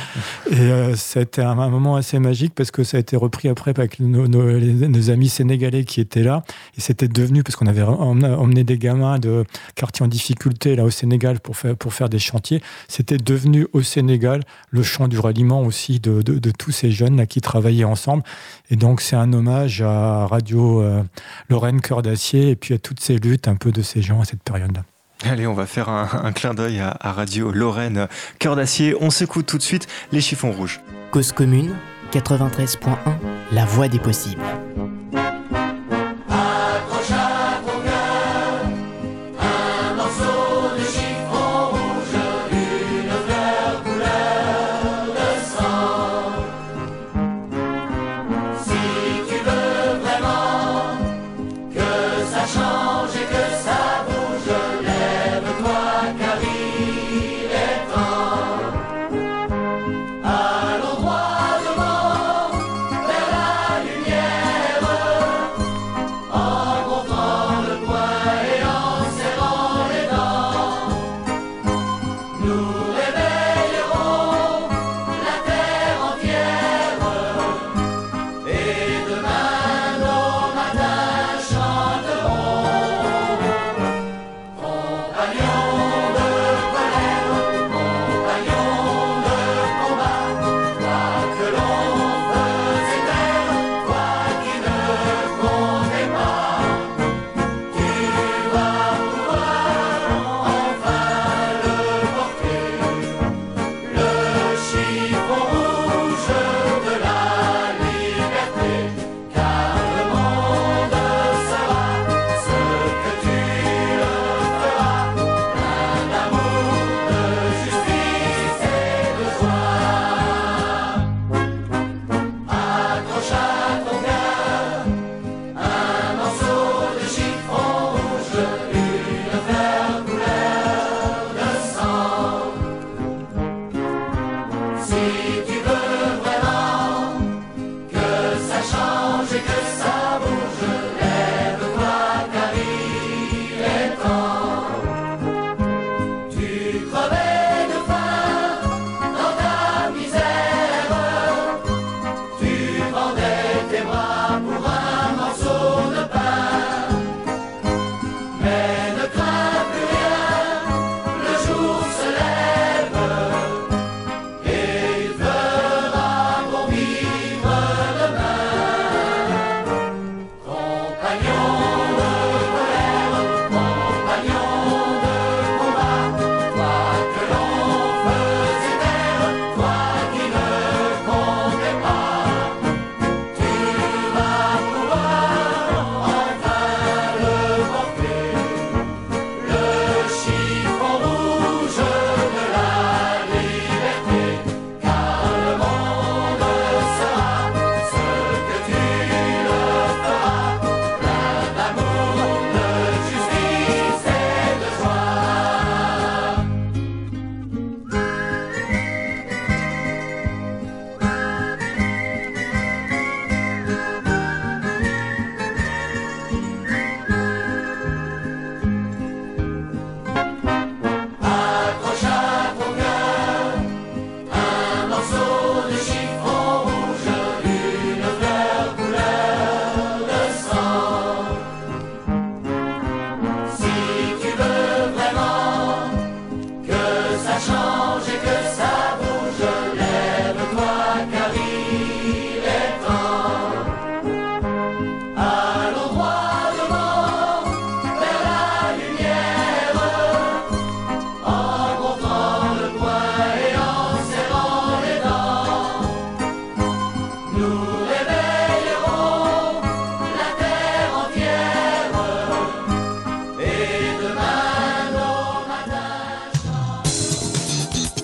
[SPEAKER 3] Et euh, c'était un, moment assez magique parce que ça a été repris après avec nos, nos, amis sénégalais qui étaient là. Et c'était devenu, parce qu'on avait emmené des gamins de quartiers en difficulté là au Sénégal pour faire, pour faire des chantiers, c'était devenu au Sénégal le champ du ralliement aussi de, de, tous ces jeunes là qui travaillaient ensemble. Et donc c'est un hommage à Radio euh, Lorraine Cœur d'Acier et puis à toutes ces luttes un peu de ces gens à cette période-là.
[SPEAKER 1] Allez, on va faire un, clin d'œil à, à, Radio Lorraine Cœur d'Acier. On s'écoute tout de suite les chiffons rouges.
[SPEAKER 4] Cause commune 93.1, la voix des possibles.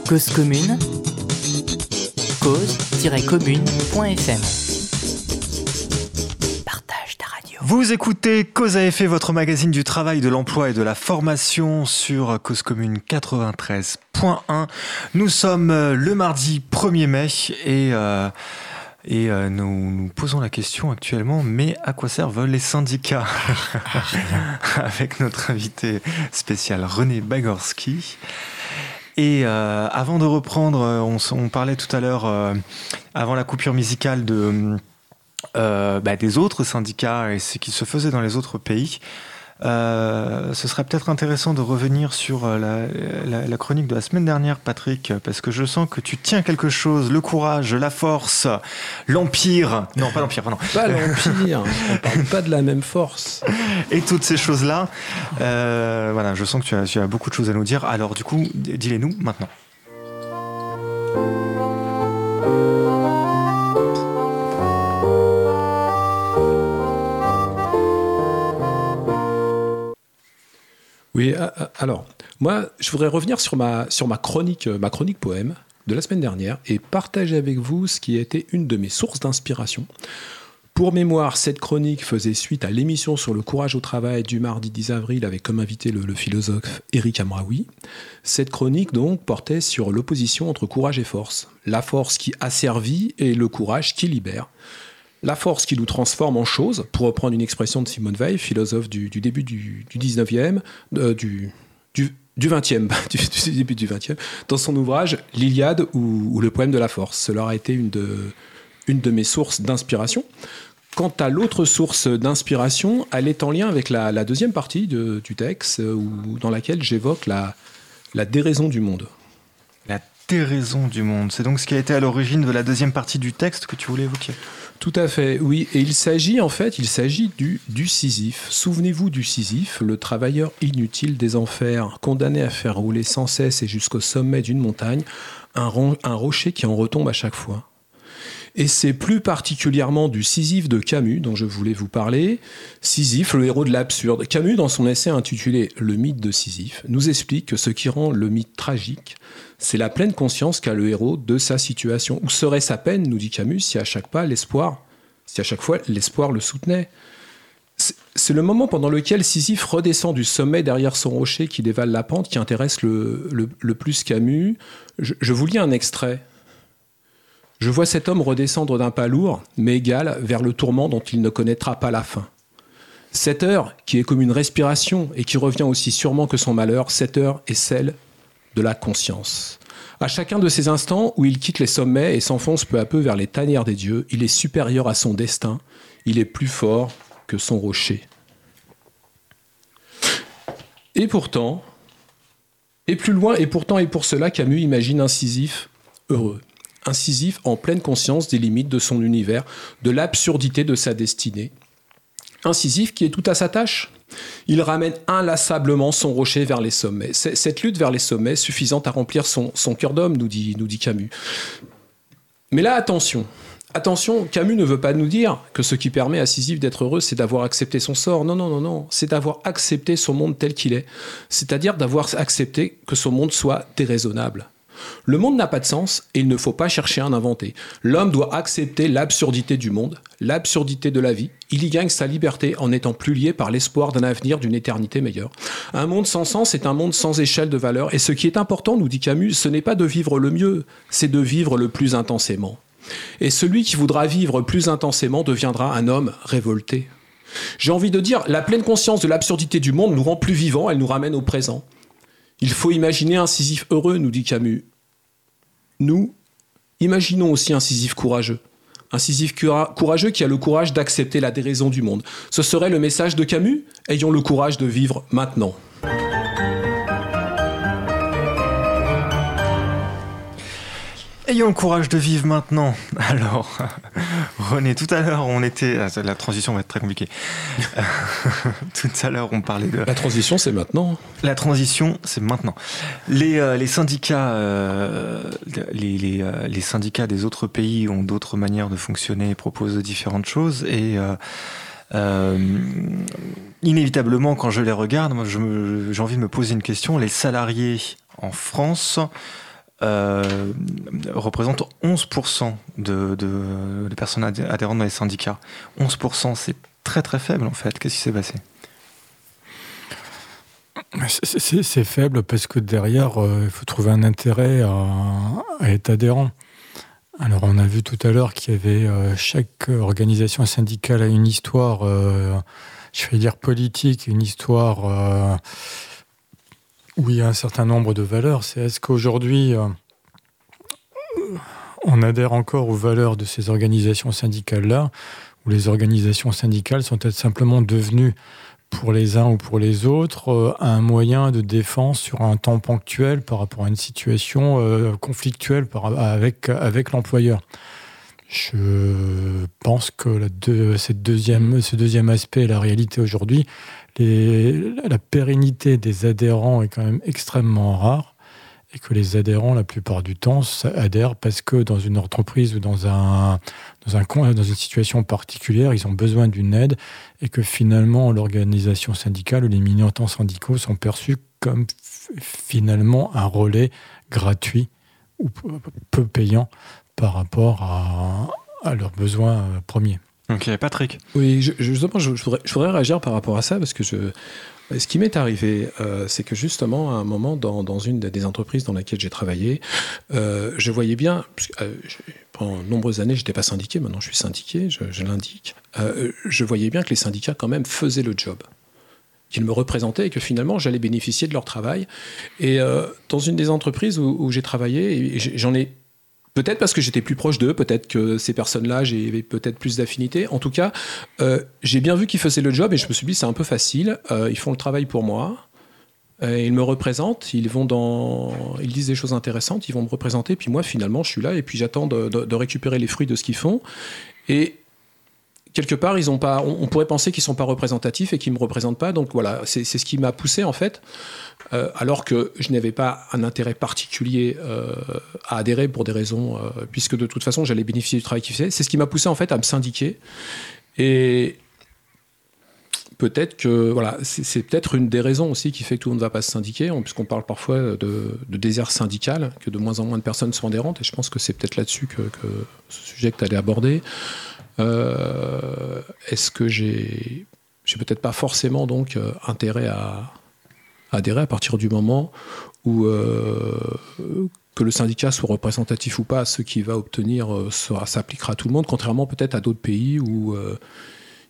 [SPEAKER 4] Cause commune, cause-commune.fm. Partage ta radio.
[SPEAKER 1] Vous écoutez Cause à effet, votre magazine du travail, de l'emploi et de la formation sur Cause Commune 93.1. Nous sommes euh, le mardi 1er mai et, euh, et euh, nous nous posons la question actuellement, mais à quoi servent les syndicats? Avec notre invité spécial René Bagorski. Et euh, avant de reprendre, euh, on, parlait tout à l'heure, euh, avant la coupure musicale, bah, des autres syndicats et ce qui se faisait dans les autres pays. Euh, ce serait peut-être intéressant de revenir sur euh, la, la- la chronique de la semaine dernière, Patrick, parce que je sens que tu tiens quelque chose, le courage, la force, l'empire, non pas l'empire, pardon,
[SPEAKER 2] Pas l'Empire, on parle pas de la même force.
[SPEAKER 1] et toutes ces choses-là. Euh, voilà, je sens que tu as, tu as beaucoup de choses à nous dire. Alors du coup, dis-les-nous maintenant.
[SPEAKER 2] Oui, a- a- alors, moi, je voudrais revenir sur euh, ma chronique poème de la semaine dernière et partager avec vous ce qui a été une de mes sources d'inspiration. Pour mémoire, cette chronique faisait suite à l'émission sur le courage au travail du mardi 10 avril avec comme invité le, le philosophe Éric Amraoui. Cette chronique donc portait sur l'opposition entre courage et force. La force qui asservit et le courage qui libère. La force qui nous transforme en choses, pour reprendre une expression de Simone Weil, philosophe du, début du, du 19e, euh, du, du, du 20e, du, début du 20e, dans son ouvrage L'Iliade ou, le poème de la force. Cela a été une de, mes sources d'inspiration. Quant à l'autre source d'inspiration, elle est en lien avec la, deuxième partie du texte, euh, dans laquelle j'évoque la déraison du monde.
[SPEAKER 1] La déraison du monde, c'est donc ce qui a été à l'origine de la deuxième partie du texte que tu voulais évoquer?
[SPEAKER 2] Tout à fait, oui. Et il s'agit en fait, il s'agit du, du Sisyphe. Souvenez-vous du Sisyphe, le travailleur inutile des enfers, condamné à faire rouler sans cesse et jusqu'au sommet d'une montagne, un, rocher qui en retombe à chaque fois. Et c'est plus particulièrement du Sisyphe de Camus dont je voulais vous parler. Sisyphe, le héros de l'absurde. Camus, dans son essai intitulé Le mythe de Sisyphe, nous explique que ce qui rend le mythe tragique, c'est la pleine conscience qu'a le héros de sa situation. Où serait sa peine, nous dit Camus, si à chaque pas l'espoir, si à chaque fois l'espoir le soutenait? C'est- le moment pendant lequel Sisyphe redescend du sommet derrière son rocher qui dévale la pente qui intéresse le, plus Camus. Je vous lis un extrait. Je vois cet homme redescendre d'un pas lourd, mais égal, vers le tourment dont il ne connaîtra pas la fin. Cette heure, qui est comme une respiration et qui revient aussi sûrement que son malheur, cette heure est celle de la conscience. À chacun de ces instants où il quitte les sommets et s'enfonce peu à peu vers les tanières des dieux, il est supérieur à son destin, il est plus fort que son rocher. Et pourtant, et plus loin, et pourtant, et pour cela, Camus imagine Sisyphe heureux. Sisyphe en pleine conscience des limites de son univers, de l'absurdité de sa destinée. Sisyphe qui est tout à sa tâche. Il ramène inlassablement son rocher vers les sommets. Cette lutte vers les sommets suffisante à remplir son, cœur d'homme, nous dit, nous dit Camus. Mais là, attention. Attention, Camus ne veut pas nous dire que ce qui permet à Sisyphe d'être heureux, c'est d'avoir accepté son sort. Non, non, non, non. C'est d'avoir accepté son monde tel qu'il est. C'est-à-dire d'avoir accepté que son monde soit déraisonnable. Le monde n'a pas de sens et il ne faut pas chercher à en inventer. L'homme doit accepter l'absurdité du monde, l'absurdité de la vie. Il y gagne sa liberté en étant plus lié par l'espoir d'un avenir, d'une éternité meilleure. Un monde sans sens est un monde sans échelle de valeur. Et ce qui est important, nous dit Camus, ce n'est pas de vivre le mieux, c'est de vivre le plus intensément. Et celui qui voudra vivre plus intensément deviendra un homme révolté. J'ai envie de dire, la pleine conscience de l'absurdité du monde nous rend plus vivants, elle nous ramène au présent. Il faut imaginer un Sisyphe heureux, nous dit Camus. Nous, imaginons aussi un Sisyphe courageux. Un Sisyphe courageux qui a le courage d'accepter la déraison du monde. Ce serait le message de Camus Ayons le courage de vivre maintenant.
[SPEAKER 1] Ayons le courage de vivre maintenant. Alors, René, tout à l'heure, on était. ah, La transition va être très compliquée. tout à l'heure, on parlait de.
[SPEAKER 2] La transition, c'est maintenant.
[SPEAKER 1] La transition, c'est maintenant. Les, euh, les syndicats, euh, les, les, euh, les syndicats des autres pays ont d'autres manières de fonctionner et proposent différentes choses. Et euh, euh, inévitablement, quand je les regarde, moi, j'ai envie de me poser une question. Les salariés en France euh, représente 11% de, de, personnes adhérentes dans les syndicats. 11%, c'est très très faible en fait. Qu'est-ce qui s'est passé?
[SPEAKER 3] C'est faible parce que derrière, euh, il faut trouver un intérêt à, être adhérent. Alors, on a vu tout à l'heure qu'il y avait euh, chaque organisation syndicale a une histoire, je vais dire politique, une histoire où il y a un certain nombre de valeurs. C'est est-ce qu'aujourd'hui, euh, on adhère encore aux valeurs de ces organisations syndicales-là, ou les organisations syndicales sont elles simplement devenues, pour les uns ou pour les autres, euh, un moyen de défense sur un temps ponctuel par rapport à une situation euh, conflictuelle avec, avec l'employeur? Je pense que cette deuxième, ce deuxième aspect, la réalité aujourd'hui, la pérennité des adhérents est quand même extrêmement rare et que les adhérents, la plupart du temps, adhèrent parce que dans une entreprise ou dans, un, dans, dans une situation particulière, ils ont besoin d'une aide et que finalement, l'organisation syndicale ou les militants syndicaux sont perçus comme finalement un relais gratuit ou peu payant par rapport à, leurs besoins premiers.
[SPEAKER 1] Ok, Patrick.
[SPEAKER 2] Oui, je, justement, je, voudrais, réagir par rapport à ça parce que ce qui m'est arrivé, euh, c'est que justement, à un moment, dans, une des entreprises dans laquelle j'ai travaillé, euh, je voyais bien, pendant de nombreuses années, je n'étais pas syndiqué, maintenant je suis syndiqué, je, l'indique, je voyais bien que les syndicats, quand même, faisaient le job qu'ils me représentaient et que finalement j'allais bénéficier de leur travail. Et dans une des entreprises où j'ai travaillé, j'en ai Peut-être parce que j'étais plus proche d'eux, peut-être que ces personnes-là, j'avais peut-être plus d'affinité. En tout cas, euh, j'ai bien vu qu'ils faisaient le job et je me suis dit, c'est un peu facile. Euh, ils font le travail pour moi. Ils me représentent, ils vont ils disent des choses intéressantes, ils vont me représenter. Puis moi, finalement, je suis là et puis j'attends de, de, récupérer les fruits de ce qu'ils font. Et quelque part, ils ont pas, on, pourrait penser qu'ils sont pas représentatifs et qu'ils me représentent pas. Donc voilà, c'est ce qui m'a poussé en fait, euh, alors que je n'avais pas un intérêt particulier euh, à adhérer pour des raisons, euh, puisque de toute façon j'allais bénéficier du travail qu'ils faisaient. C'est ce qui m'a poussé en fait à me syndiquer. Et peut-être que voilà, c'est peut-être une des raisons aussi qui fait que tout le monde ne va pas se syndiquer, puisqu'on parle parfois de, désert syndical, que de moins en moins de personnes sont adhérentes. Et je pense que c'est peut-être là-dessus que, ce sujet que tu allais aborder. Est-ce que j'ai peut-être pas forcément donc intérêt à, adhérer à partir du moment où euh, que le syndicat soit représentatif ou pas, ce qui va obtenir s'appliquera à tout le monde, contrairement peut-être à d'autres pays où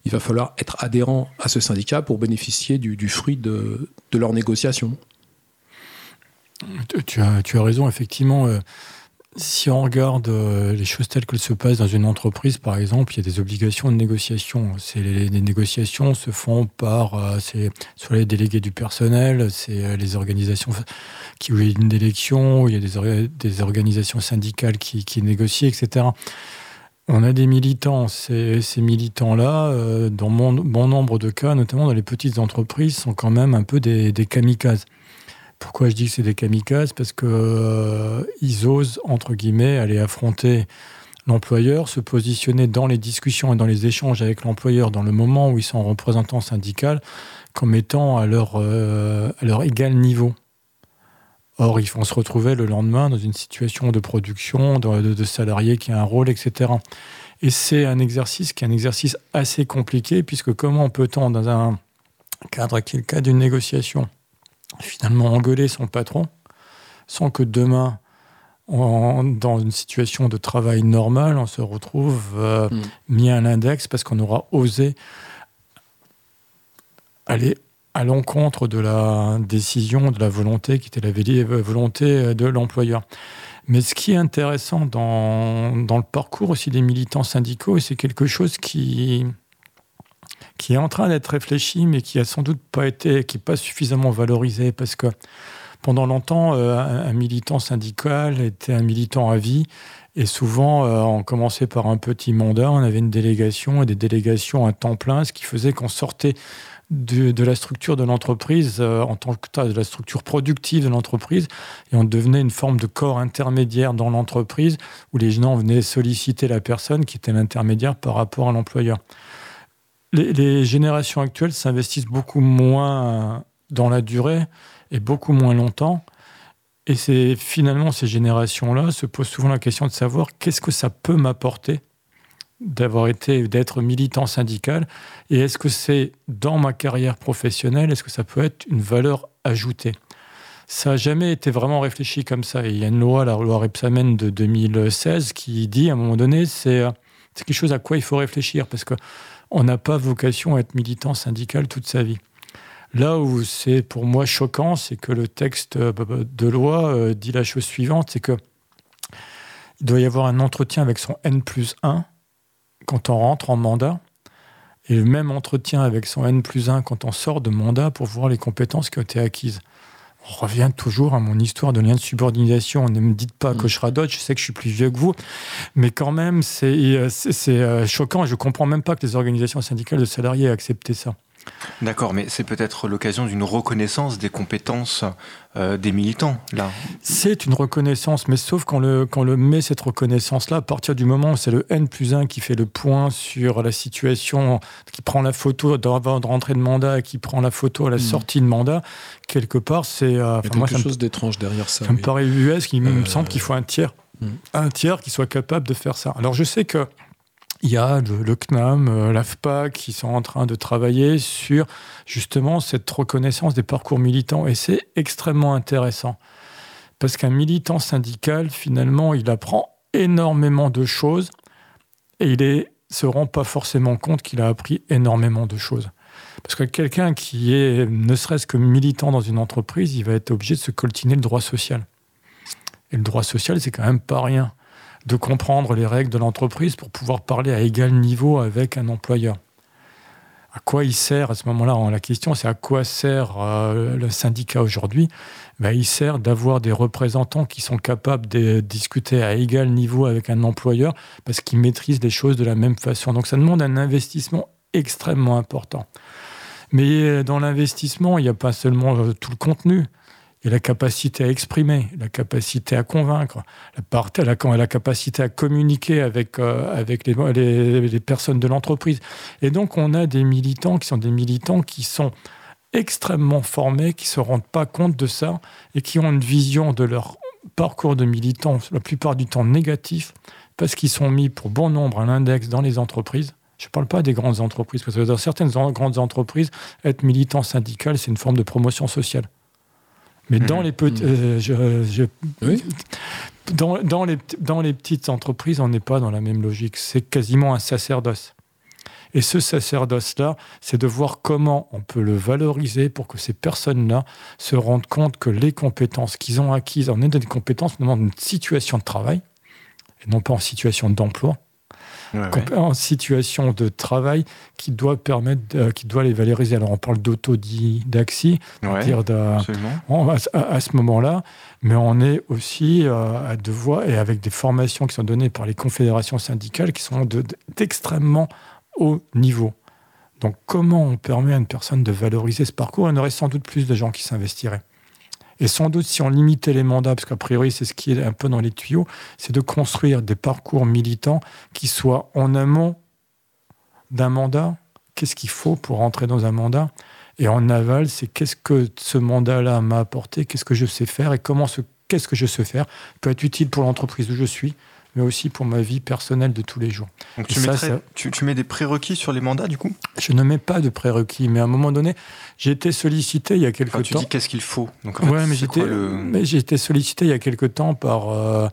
[SPEAKER 2] il va falloir être adhérent à ce syndicat pour bénéficier du, fruit de, de leurs négociations.
[SPEAKER 3] Tu as, tu as raison, effectivement. Si on regarde euh, les choses telles qu'elles se passent dans une entreprise, par exemple, il y a des obligations de négociation. Les, négociations se font par euh, soit les délégués du personnel, c'est euh, les organisations qui ont une élection, il y a des, organisations syndicales qui, négocient, etc. On a des militants. Ces, ces militants-là, dans bon nombre de cas, notamment dans les petites entreprises, sont quand même un peu des, des kamikazes. Pourquoi je dis que c'est des kamikazes Parce qu'ils euh, osent, entre guillemets, aller affronter l'employeur, se positionner dans les discussions et dans les échanges avec l'employeur dans le moment où ils sont représentants syndical comme étant à leur, euh, à leur égal niveau. Or, ils vont se retrouver le lendemain dans une situation de production, de, de, salariés qui a un rôle, etc. Et c'est un exercice qui est un exercice assez compliqué, puisque comment peut-on, dans un cadre qui est le cas d'une négociation, finalement engueuler son patron sans que demain, dans une situation de travail normale, on se retrouve euh, mm. mis à l'index parce qu'on aura osé aller à l'encontre de la décision, de la volonté qui était la volonté de l'employeur. Mais ce qui est intéressant dans, dans le parcours aussi des militants syndicaux, c'est quelque chose qui, qui est en train d'être réfléchi, mais qui a sans doute pas été, qui n'est pas suffisamment valorisé, parce que pendant longtemps, euh, un militant syndical était un militant à vie, et souvent, euh, on commençait par un petit mandat, on avait une délégation et des délégations à temps plein, ce qui faisait qu'on sortait de, la structure de l'entreprise euh, en tant que de la structure productive de l'entreprise et on devenait une forme de corps intermédiaire dans l'entreprise où les gens venaient solliciter la personne qui était l'intermédiaire par rapport à l'employeur les, générations actuelles s'investissent beaucoup moins dans la durée et beaucoup moins longtemps. Et c'est finalement ces générations-là se posent souvent la question de savoir qu'est-ce que ça peut m'apporter d'avoir été, d'être militant syndical, et est-ce que c'est dans ma carrière professionnelle, est-ce que ça peut être une valeur ajoutée? Ça n'a jamais été vraiment réfléchi comme ça. il y a une loi, la loi Repsamen de 2016, qui dit à un moment donné, c'est quelque chose à quoi il faut réfléchir, parce qu'on n'a pas vocation à être militant syndical toute sa vie. Là où c'est pour moi choquant, c'est que le texte de loi euh, dit la chose suivante, c'est que il doit y avoir un entretien avec son N plus 1 quand on rentre en mandat, et le même entretien avec son N plus 1 quand on sort de mandat pour voir les compétences qui ont été acquises. On revient toujours à mon histoire de lien de subordination. Ne me dites pas que je radote, je sais que je suis plus vieux que vous, mais quand même, c'est euh, euh, choquant. Je ne comprends même pas que les organisations syndicales de salariés aient accepté ça.
[SPEAKER 1] D'accord, mais c'est peut-être l'occasion d'une reconnaissance des compétences euh, des militants, là.
[SPEAKER 3] C'est une reconnaissance, mais sauf qu'on le, le met, cette reconnaissance-là, à partir du moment où c'est le N plus 1 qui fait le point sur la situation, qui prend la photo avant de rentrer de mandat et qui prend la photo à la hmm. sortie de mandat, quelque part, c'est...
[SPEAKER 2] Euh, Il y a quelque chose d'étrange derrière ça.
[SPEAKER 3] Ça me paraît US, il me euh, semble qu'il faut un tiers. Hmm. Un tiers qui soit capable de faire ça. Alors je sais que il y a le, CNAM, euh, l'AFPA qui sont en train de travailler sur justement cette reconnaissance des parcours militants. Et c'est extrêmement intéressant. Parce qu'un militant syndical, finalement, il apprend énormément de choses et il ne se rend pas forcément compte qu'il a appris énormément de choses. Parce que quelqu'un qui est ne serait-ce que militant dans une entreprise, il va être obligé de se coltiner le droit social. Et le droit social, c'est quand même pas rien de comprendre les règles de l'entreprise pour pouvoir parler à égal niveau avec un employeur. À quoi il sert à ce moment-là La question, c'est à quoi sert euh, le syndicat aujourd'hui? Ben, Il sert d'avoir des représentants qui sont capables de discuter à égal niveau avec un employeur parce qu'ils maîtrisent les choses de la même façon. Donc ça demande un investissement extrêmement important. Mais euh, dans l'investissement, il n'y a pas seulement euh, tout le contenu et la capacité à exprimer, la capacité à convaincre, la, capacité à communiquer avec, euh, avec les, les, personnes de l'entreprise. Et donc, on a des militants qui sont des militants qui sont extrêmement formés, qui ne se rendent pas compte de ça et qui ont une vision de leur parcours de militants, la plupart du temps négatif, parce qu'ils sont mis pour bon nombre à l'index dans les entreprises. Je ne parle pas des grandes entreprises, parce que dans certaines grandes entreprises, être militant syndical, c'est une forme de promotion sociale. Mais dans, mmh. les mmh. euh, dans, dans, les, dans les petites entreprises, on n'est pas dans la même logique. C'est quasiment un sacerdoce. Et ce sacerdoce-là, c'est de voir comment on peut le valoriser pour que ces personnes-là se rendent compte que les compétences qu'ils ont acquises en aide des compétences demandent une situation de travail, et non pas en situation d'emploi, en situation de travail qui doit permettre, qui doit les valoriser. Alors on parle d'autodidaxie, dire à, ce moment-là, mais on est aussi euh, à devoir et avec des formations qui sont données par les confédérations syndicales qui sont d'extrêmement haut niveau. Donc comment on permet à une personne de valoriser ce parcours Il y aurait sans doute plus de gens qui s'investiraient. Et sans doute, si on limitait les mandats, parce qu'a priori, c'est ce qui est un peu dans les tuyaux, c'est de construire des parcours militants qui soient en amont d'un mandat. Qu'est-ce qu'il faut pour entrer dans un mandat? Et en aval, c'est qu'est-ce que ce mandat-là m'a apporté, qu'est-ce que je sais faire? Et comment ce qu'est-ce que je sais faire? Peut être utile pour l'entreprise où je suis, mais aussi pour ma vie personnelle de tous les jours.
[SPEAKER 1] Donc tu, tu, mets des prérequis sur les mandats, du coup?
[SPEAKER 3] Je ne mets pas de prérequis, mais à un moment donné, j'ai été sollicité il y a quelque temps. Tu
[SPEAKER 1] dis qu'est-ce qu'il faut
[SPEAKER 3] Donc, mais j'ai été sollicité il y a quelque temps par euh,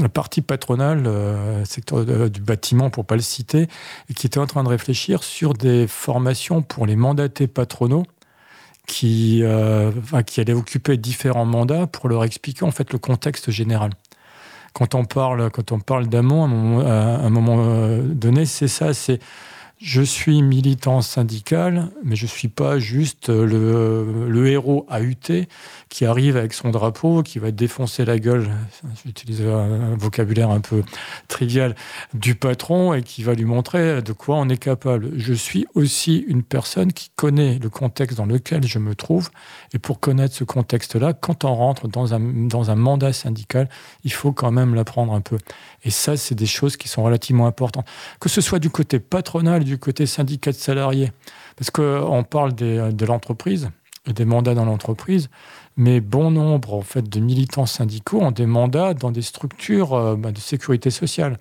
[SPEAKER 3] la partie patronale, euh, secteur du bâtiment pour pas le citer, qui était en train de réfléchir sur des formations pour les mandatés patronaux qui, euh, qui allaient occuper différents mandats pour leur expliquer en fait le contexte général quand on parle, quand on parle à un moment, euh, donné, c'est ça, c'est je suis militant syndical, mais je ne suis pas juste le, le, héros AUT qui arrive avec son drapeau, qui va défoncer la gueule, j'utilise un vocabulaire un peu trivial, du patron et qui va lui montrer de quoi on est capable. Je suis aussi une personne qui connaît le contexte dans lequel je me trouve. Et pour connaître ce contexte-là, quand on rentre dans un, dans un mandat syndical, il faut quand même l'apprendre un peu. Et ça, c'est des choses qui sont relativement importantes. Que ce soit du côté patronal, du côté syndicat de salariés, parce qu'on parle de l'entreprise, et des mandats dans l'entreprise, mais bon nombre en fait, de militants syndicaux ont des mandats dans des structures euh, bah, de sécurité sociale,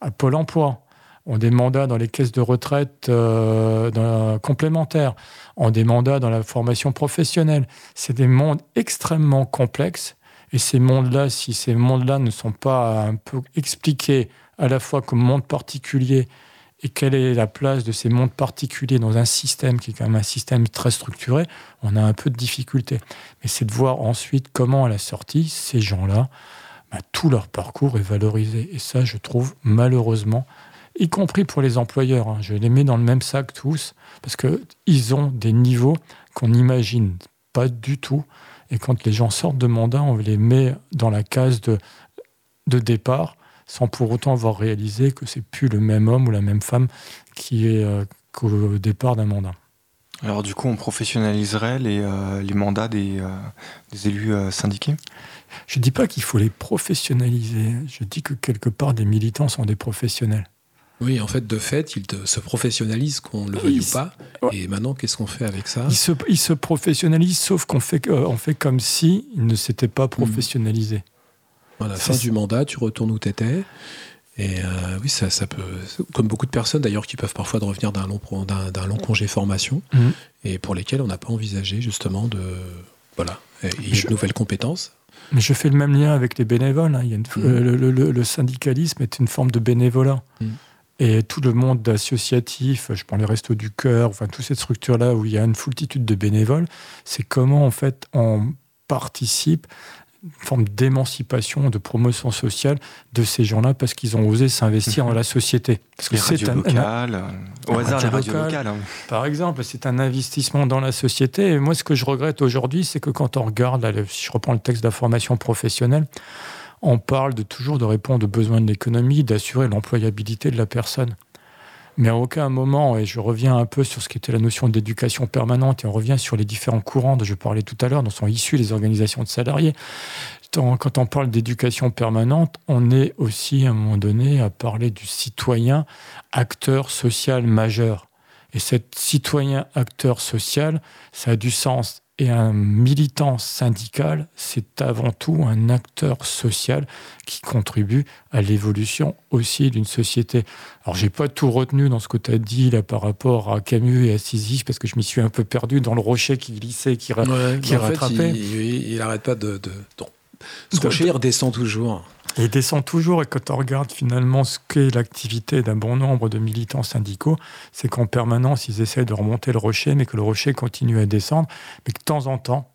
[SPEAKER 3] à Pôle emploi, ont des mandats dans les caisses de retraite euh, complémentaires, ont des mandats dans la formation professionnelle. C'est des mondes extrêmement complexes. Et ces mondes-là, si ces mondes-là ne sont pas un peu expliqués à la fois comme monde particulier et quelle est la place de ces mondes particuliers dans un système qui est quand même un système très structuré, on a un peu de difficulté. Mais c'est de voir ensuite comment à la sortie, ces gens-là, bah, tout leur parcours est valorisé. Et ça, je trouve malheureusement, y compris pour les employeurs, hein, je les mets dans le même sac tous, parce qu'ils ont des niveaux qu'on n'imagine pas du tout. Et quand les gens sortent de mandat, on les met dans la case de, de départ sans pour autant avoir réalisé que c'est plus le même homme ou la même femme qui est euh, qu'au départ d'un mandat.
[SPEAKER 1] Alors du coup, on professionnaliserait les, euh, les mandats des, euh, des élus syndiqués?
[SPEAKER 3] Je ne dis pas qu'il faut les professionnaliser, je dis que quelque part des militants sont des professionnels.
[SPEAKER 2] Oui, en fait, de fait, ils se professionnalisent, qu'on le veuille ou pas. Et maintenant, qu'est-ce qu'on fait avec ça?
[SPEAKER 3] Ils se, ils se, professionnalisent, sauf qu'on fait, on fait comme si ne s'étaient pas professionnalisés.
[SPEAKER 2] À la fin du mandat, tu retournes où tu étais. Et euh, oui, ça, ça peut. Comme beaucoup de personnes d'ailleurs qui peuvent parfois revenir d'un long, d'un, long congé formation mhm. et pour lesquels on n'a pas envisagé justement de. Voilà, il y a de nouvelles compétences.
[SPEAKER 3] Mais je fais le même lien avec les bénévoles. Hein. Il y a mhm. euh, le, syndicalisme est une forme de bénévolat. Mhm. Et tout le monde associatif, je prends les Restos du Cœur, enfin, toute cette structure-là où il y a une foultitude de bénévoles, c'est comment en fait on participe une forme d'émancipation, de promotion sociale de ces gens-là parce qu'ils ont osé s'investir mhm. dans la société. Parce
[SPEAKER 1] que c'est un local, au hasard les radios locales. Hein.
[SPEAKER 3] Par exemple, c'est un investissement dans la société. Et moi, ce que je regrette aujourd'hui, c'est que quand on regarde, si je reprends le texte de la formation professionnelle, on parle toujours de répondre aux besoins de l'économie, d'assurer l'employabilité de la personne. Mais à aucun moment, et je reviens un peu sur ce qui était la notion d'éducation permanente, et on revient sur les différents courants dont je parlais tout à l'heure, dont sont issus les organisations de salariés. Quand on parle d'éducation permanente, on est aussi à un moment donné à parler du citoyen acteur social majeur. Et cet citoyen acteur social, ça a du sens et un militant syndical, c'est avant tout un acteur social qui contribue à l'évolution aussi d'une société. Alors, j'ai pas tout retenu dans ce que tu as dit là par rapport à Camus et à Sisyphe, parce que je m'y suis un peu perdu dans le rocher qui glissait, qui, qui rattrapait.
[SPEAKER 2] il, n'arrête pas de. de... Ce rocher, redescend toujours.
[SPEAKER 3] Il descend toujours, et quand on regarde finalement ce qu'est l'activité d'un bon nombre de militants syndicaux, c'est qu'en permanence, ils essaient de remonter le rocher, mais que le rocher continue à descendre, mais que de temps en temps,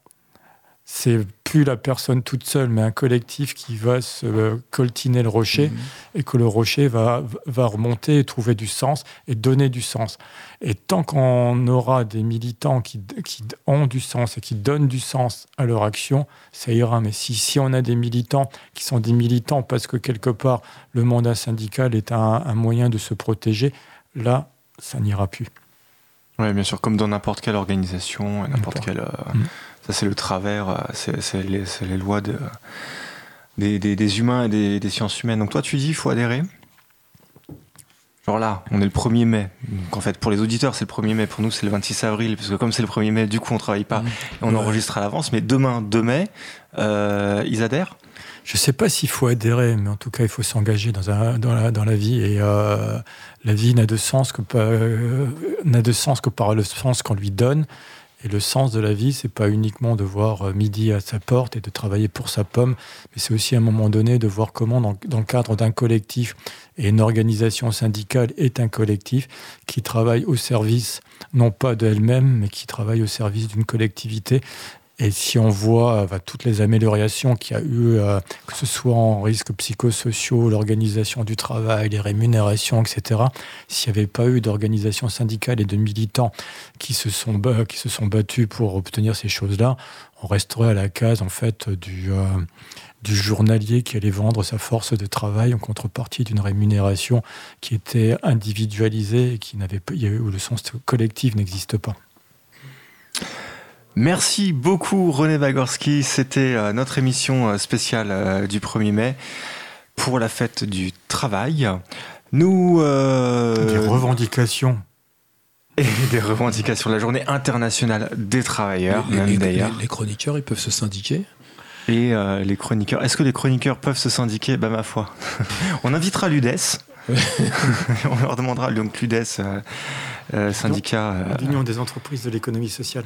[SPEAKER 3] c'est plus la personne toute seule, mais un collectif qui va se euh, coltiner le rocher mhm. et que le rocher va, va remonter et trouver du sens et donner du sens. Et tant qu'on aura des militants qui, qui, ont du sens et qui donnent du sens à leur action, ça ira. Mais si, si on a des militants qui sont des militants parce que quelque part le mandat syndical est un, un moyen de se protéger, là, ça n'ira plus.
[SPEAKER 1] Oui, bien sûr, comme dans n'importe quelle organisation, n'importe quelle. Euh. Ça, c'est le travers, euh, c'est les, lois de, des, humains et des, sciences humaines. Donc, toi, tu dis, il faut adhérer Genre là, on est le 1er mai. Donc, en fait, pour les auditeurs, c'est le 1er mai. Pour nous, c'est le 26 avril. Parce que comme c'est le 1er mai, du coup, on travaille pas. Et on enregistre à l'avance. Mais demain, 2 mai, euh, ils adhèrent?
[SPEAKER 3] Je ne sais pas s'il faut adhérer, mais en tout cas, il faut s'engager dans, dans, la, dans, la, vie. Et euh, la vie n'a de sens que, n'a de sens que par le sens qu'on lui donne. Et le sens de la vie, c'est pas uniquement de voir euh, midi à sa porte et de travailler pour sa pomme, mais c'est aussi à un moment donné de voir comment, dans, le cadre d'un collectif, et une organisation syndicale est un collectif qui travaille au service, non pas de elle-même, mais qui travaille au service d'une collectivité et si on voit euh, toutes les améliorations qu'il y a eu, euh, que ce soit en risques psychosociaux, l'organisation du travail, les rémunérations, etc., s'il n'y avait pas eu d'organisation syndicale et de militants qui se sont, qui se sont battus pour obtenir ces choses-là, on resterait à la case en fait du, euh, du journalier qui allait vendre sa force de travail en contrepartie d'une rémunération qui était individualisée et qui n'avait où le sens collectif n'existe pas.
[SPEAKER 1] Merci beaucoup René Wagorski. C'était euh, notre émission euh, spéciale euh, du 1er mai pour la fête du travail. Nous...
[SPEAKER 3] Des revendications.
[SPEAKER 1] et des revendications. La journée internationale des travailleurs,
[SPEAKER 2] Les-
[SPEAKER 1] même
[SPEAKER 2] les,
[SPEAKER 1] d'ailleurs.
[SPEAKER 2] les- les chroniqueurs, ils peuvent se syndiquer.
[SPEAKER 1] Et euh, les chroniqueurs. Est-ce que les chroniqueurs peuvent se syndiquer? Bah, ma foi. On invitera l'UDES. On leur demandera, donc l'UDES, euh, euh, syndicat. euh,
[SPEAKER 3] L'Union des entreprises de l'économie sociale.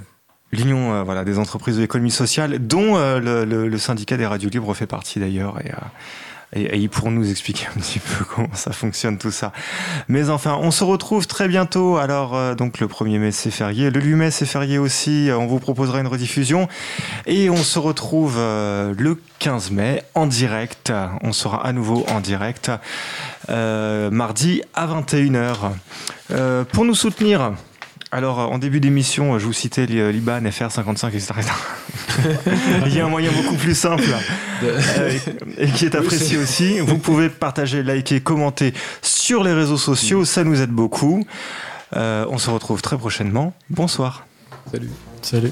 [SPEAKER 1] L'Union euh, voilà, des entreprises de l'économie sociale, dont euh, le, syndicat des radios libres fait partie d'ailleurs. Et, euh, et- ils pourront nous expliquer un petit peu comment ça fonctionne tout ça. Mais enfin, on se retrouve très bientôt. Alors, donc le 1er mai, c'est férié. Le 8 mai, c'est férié aussi. On vous proposera une rediffusion. Et on se retrouve le 15 mai en direct. On sera à nouveau en direct mardi à 21h. Euh, pour nous soutenir, alors en début d'émission, je vous citais li- l'IBAN, FR55, etc. Il y a un moyen beaucoup plus simple euh, et qui est apprécié aussi. Vous pouvez partager, liker, commenter sur les réseaux sociaux, ça nous aide beaucoup. Euh, on se retrouve très prochainement. Bonsoir.
[SPEAKER 2] Salut.
[SPEAKER 3] Salut.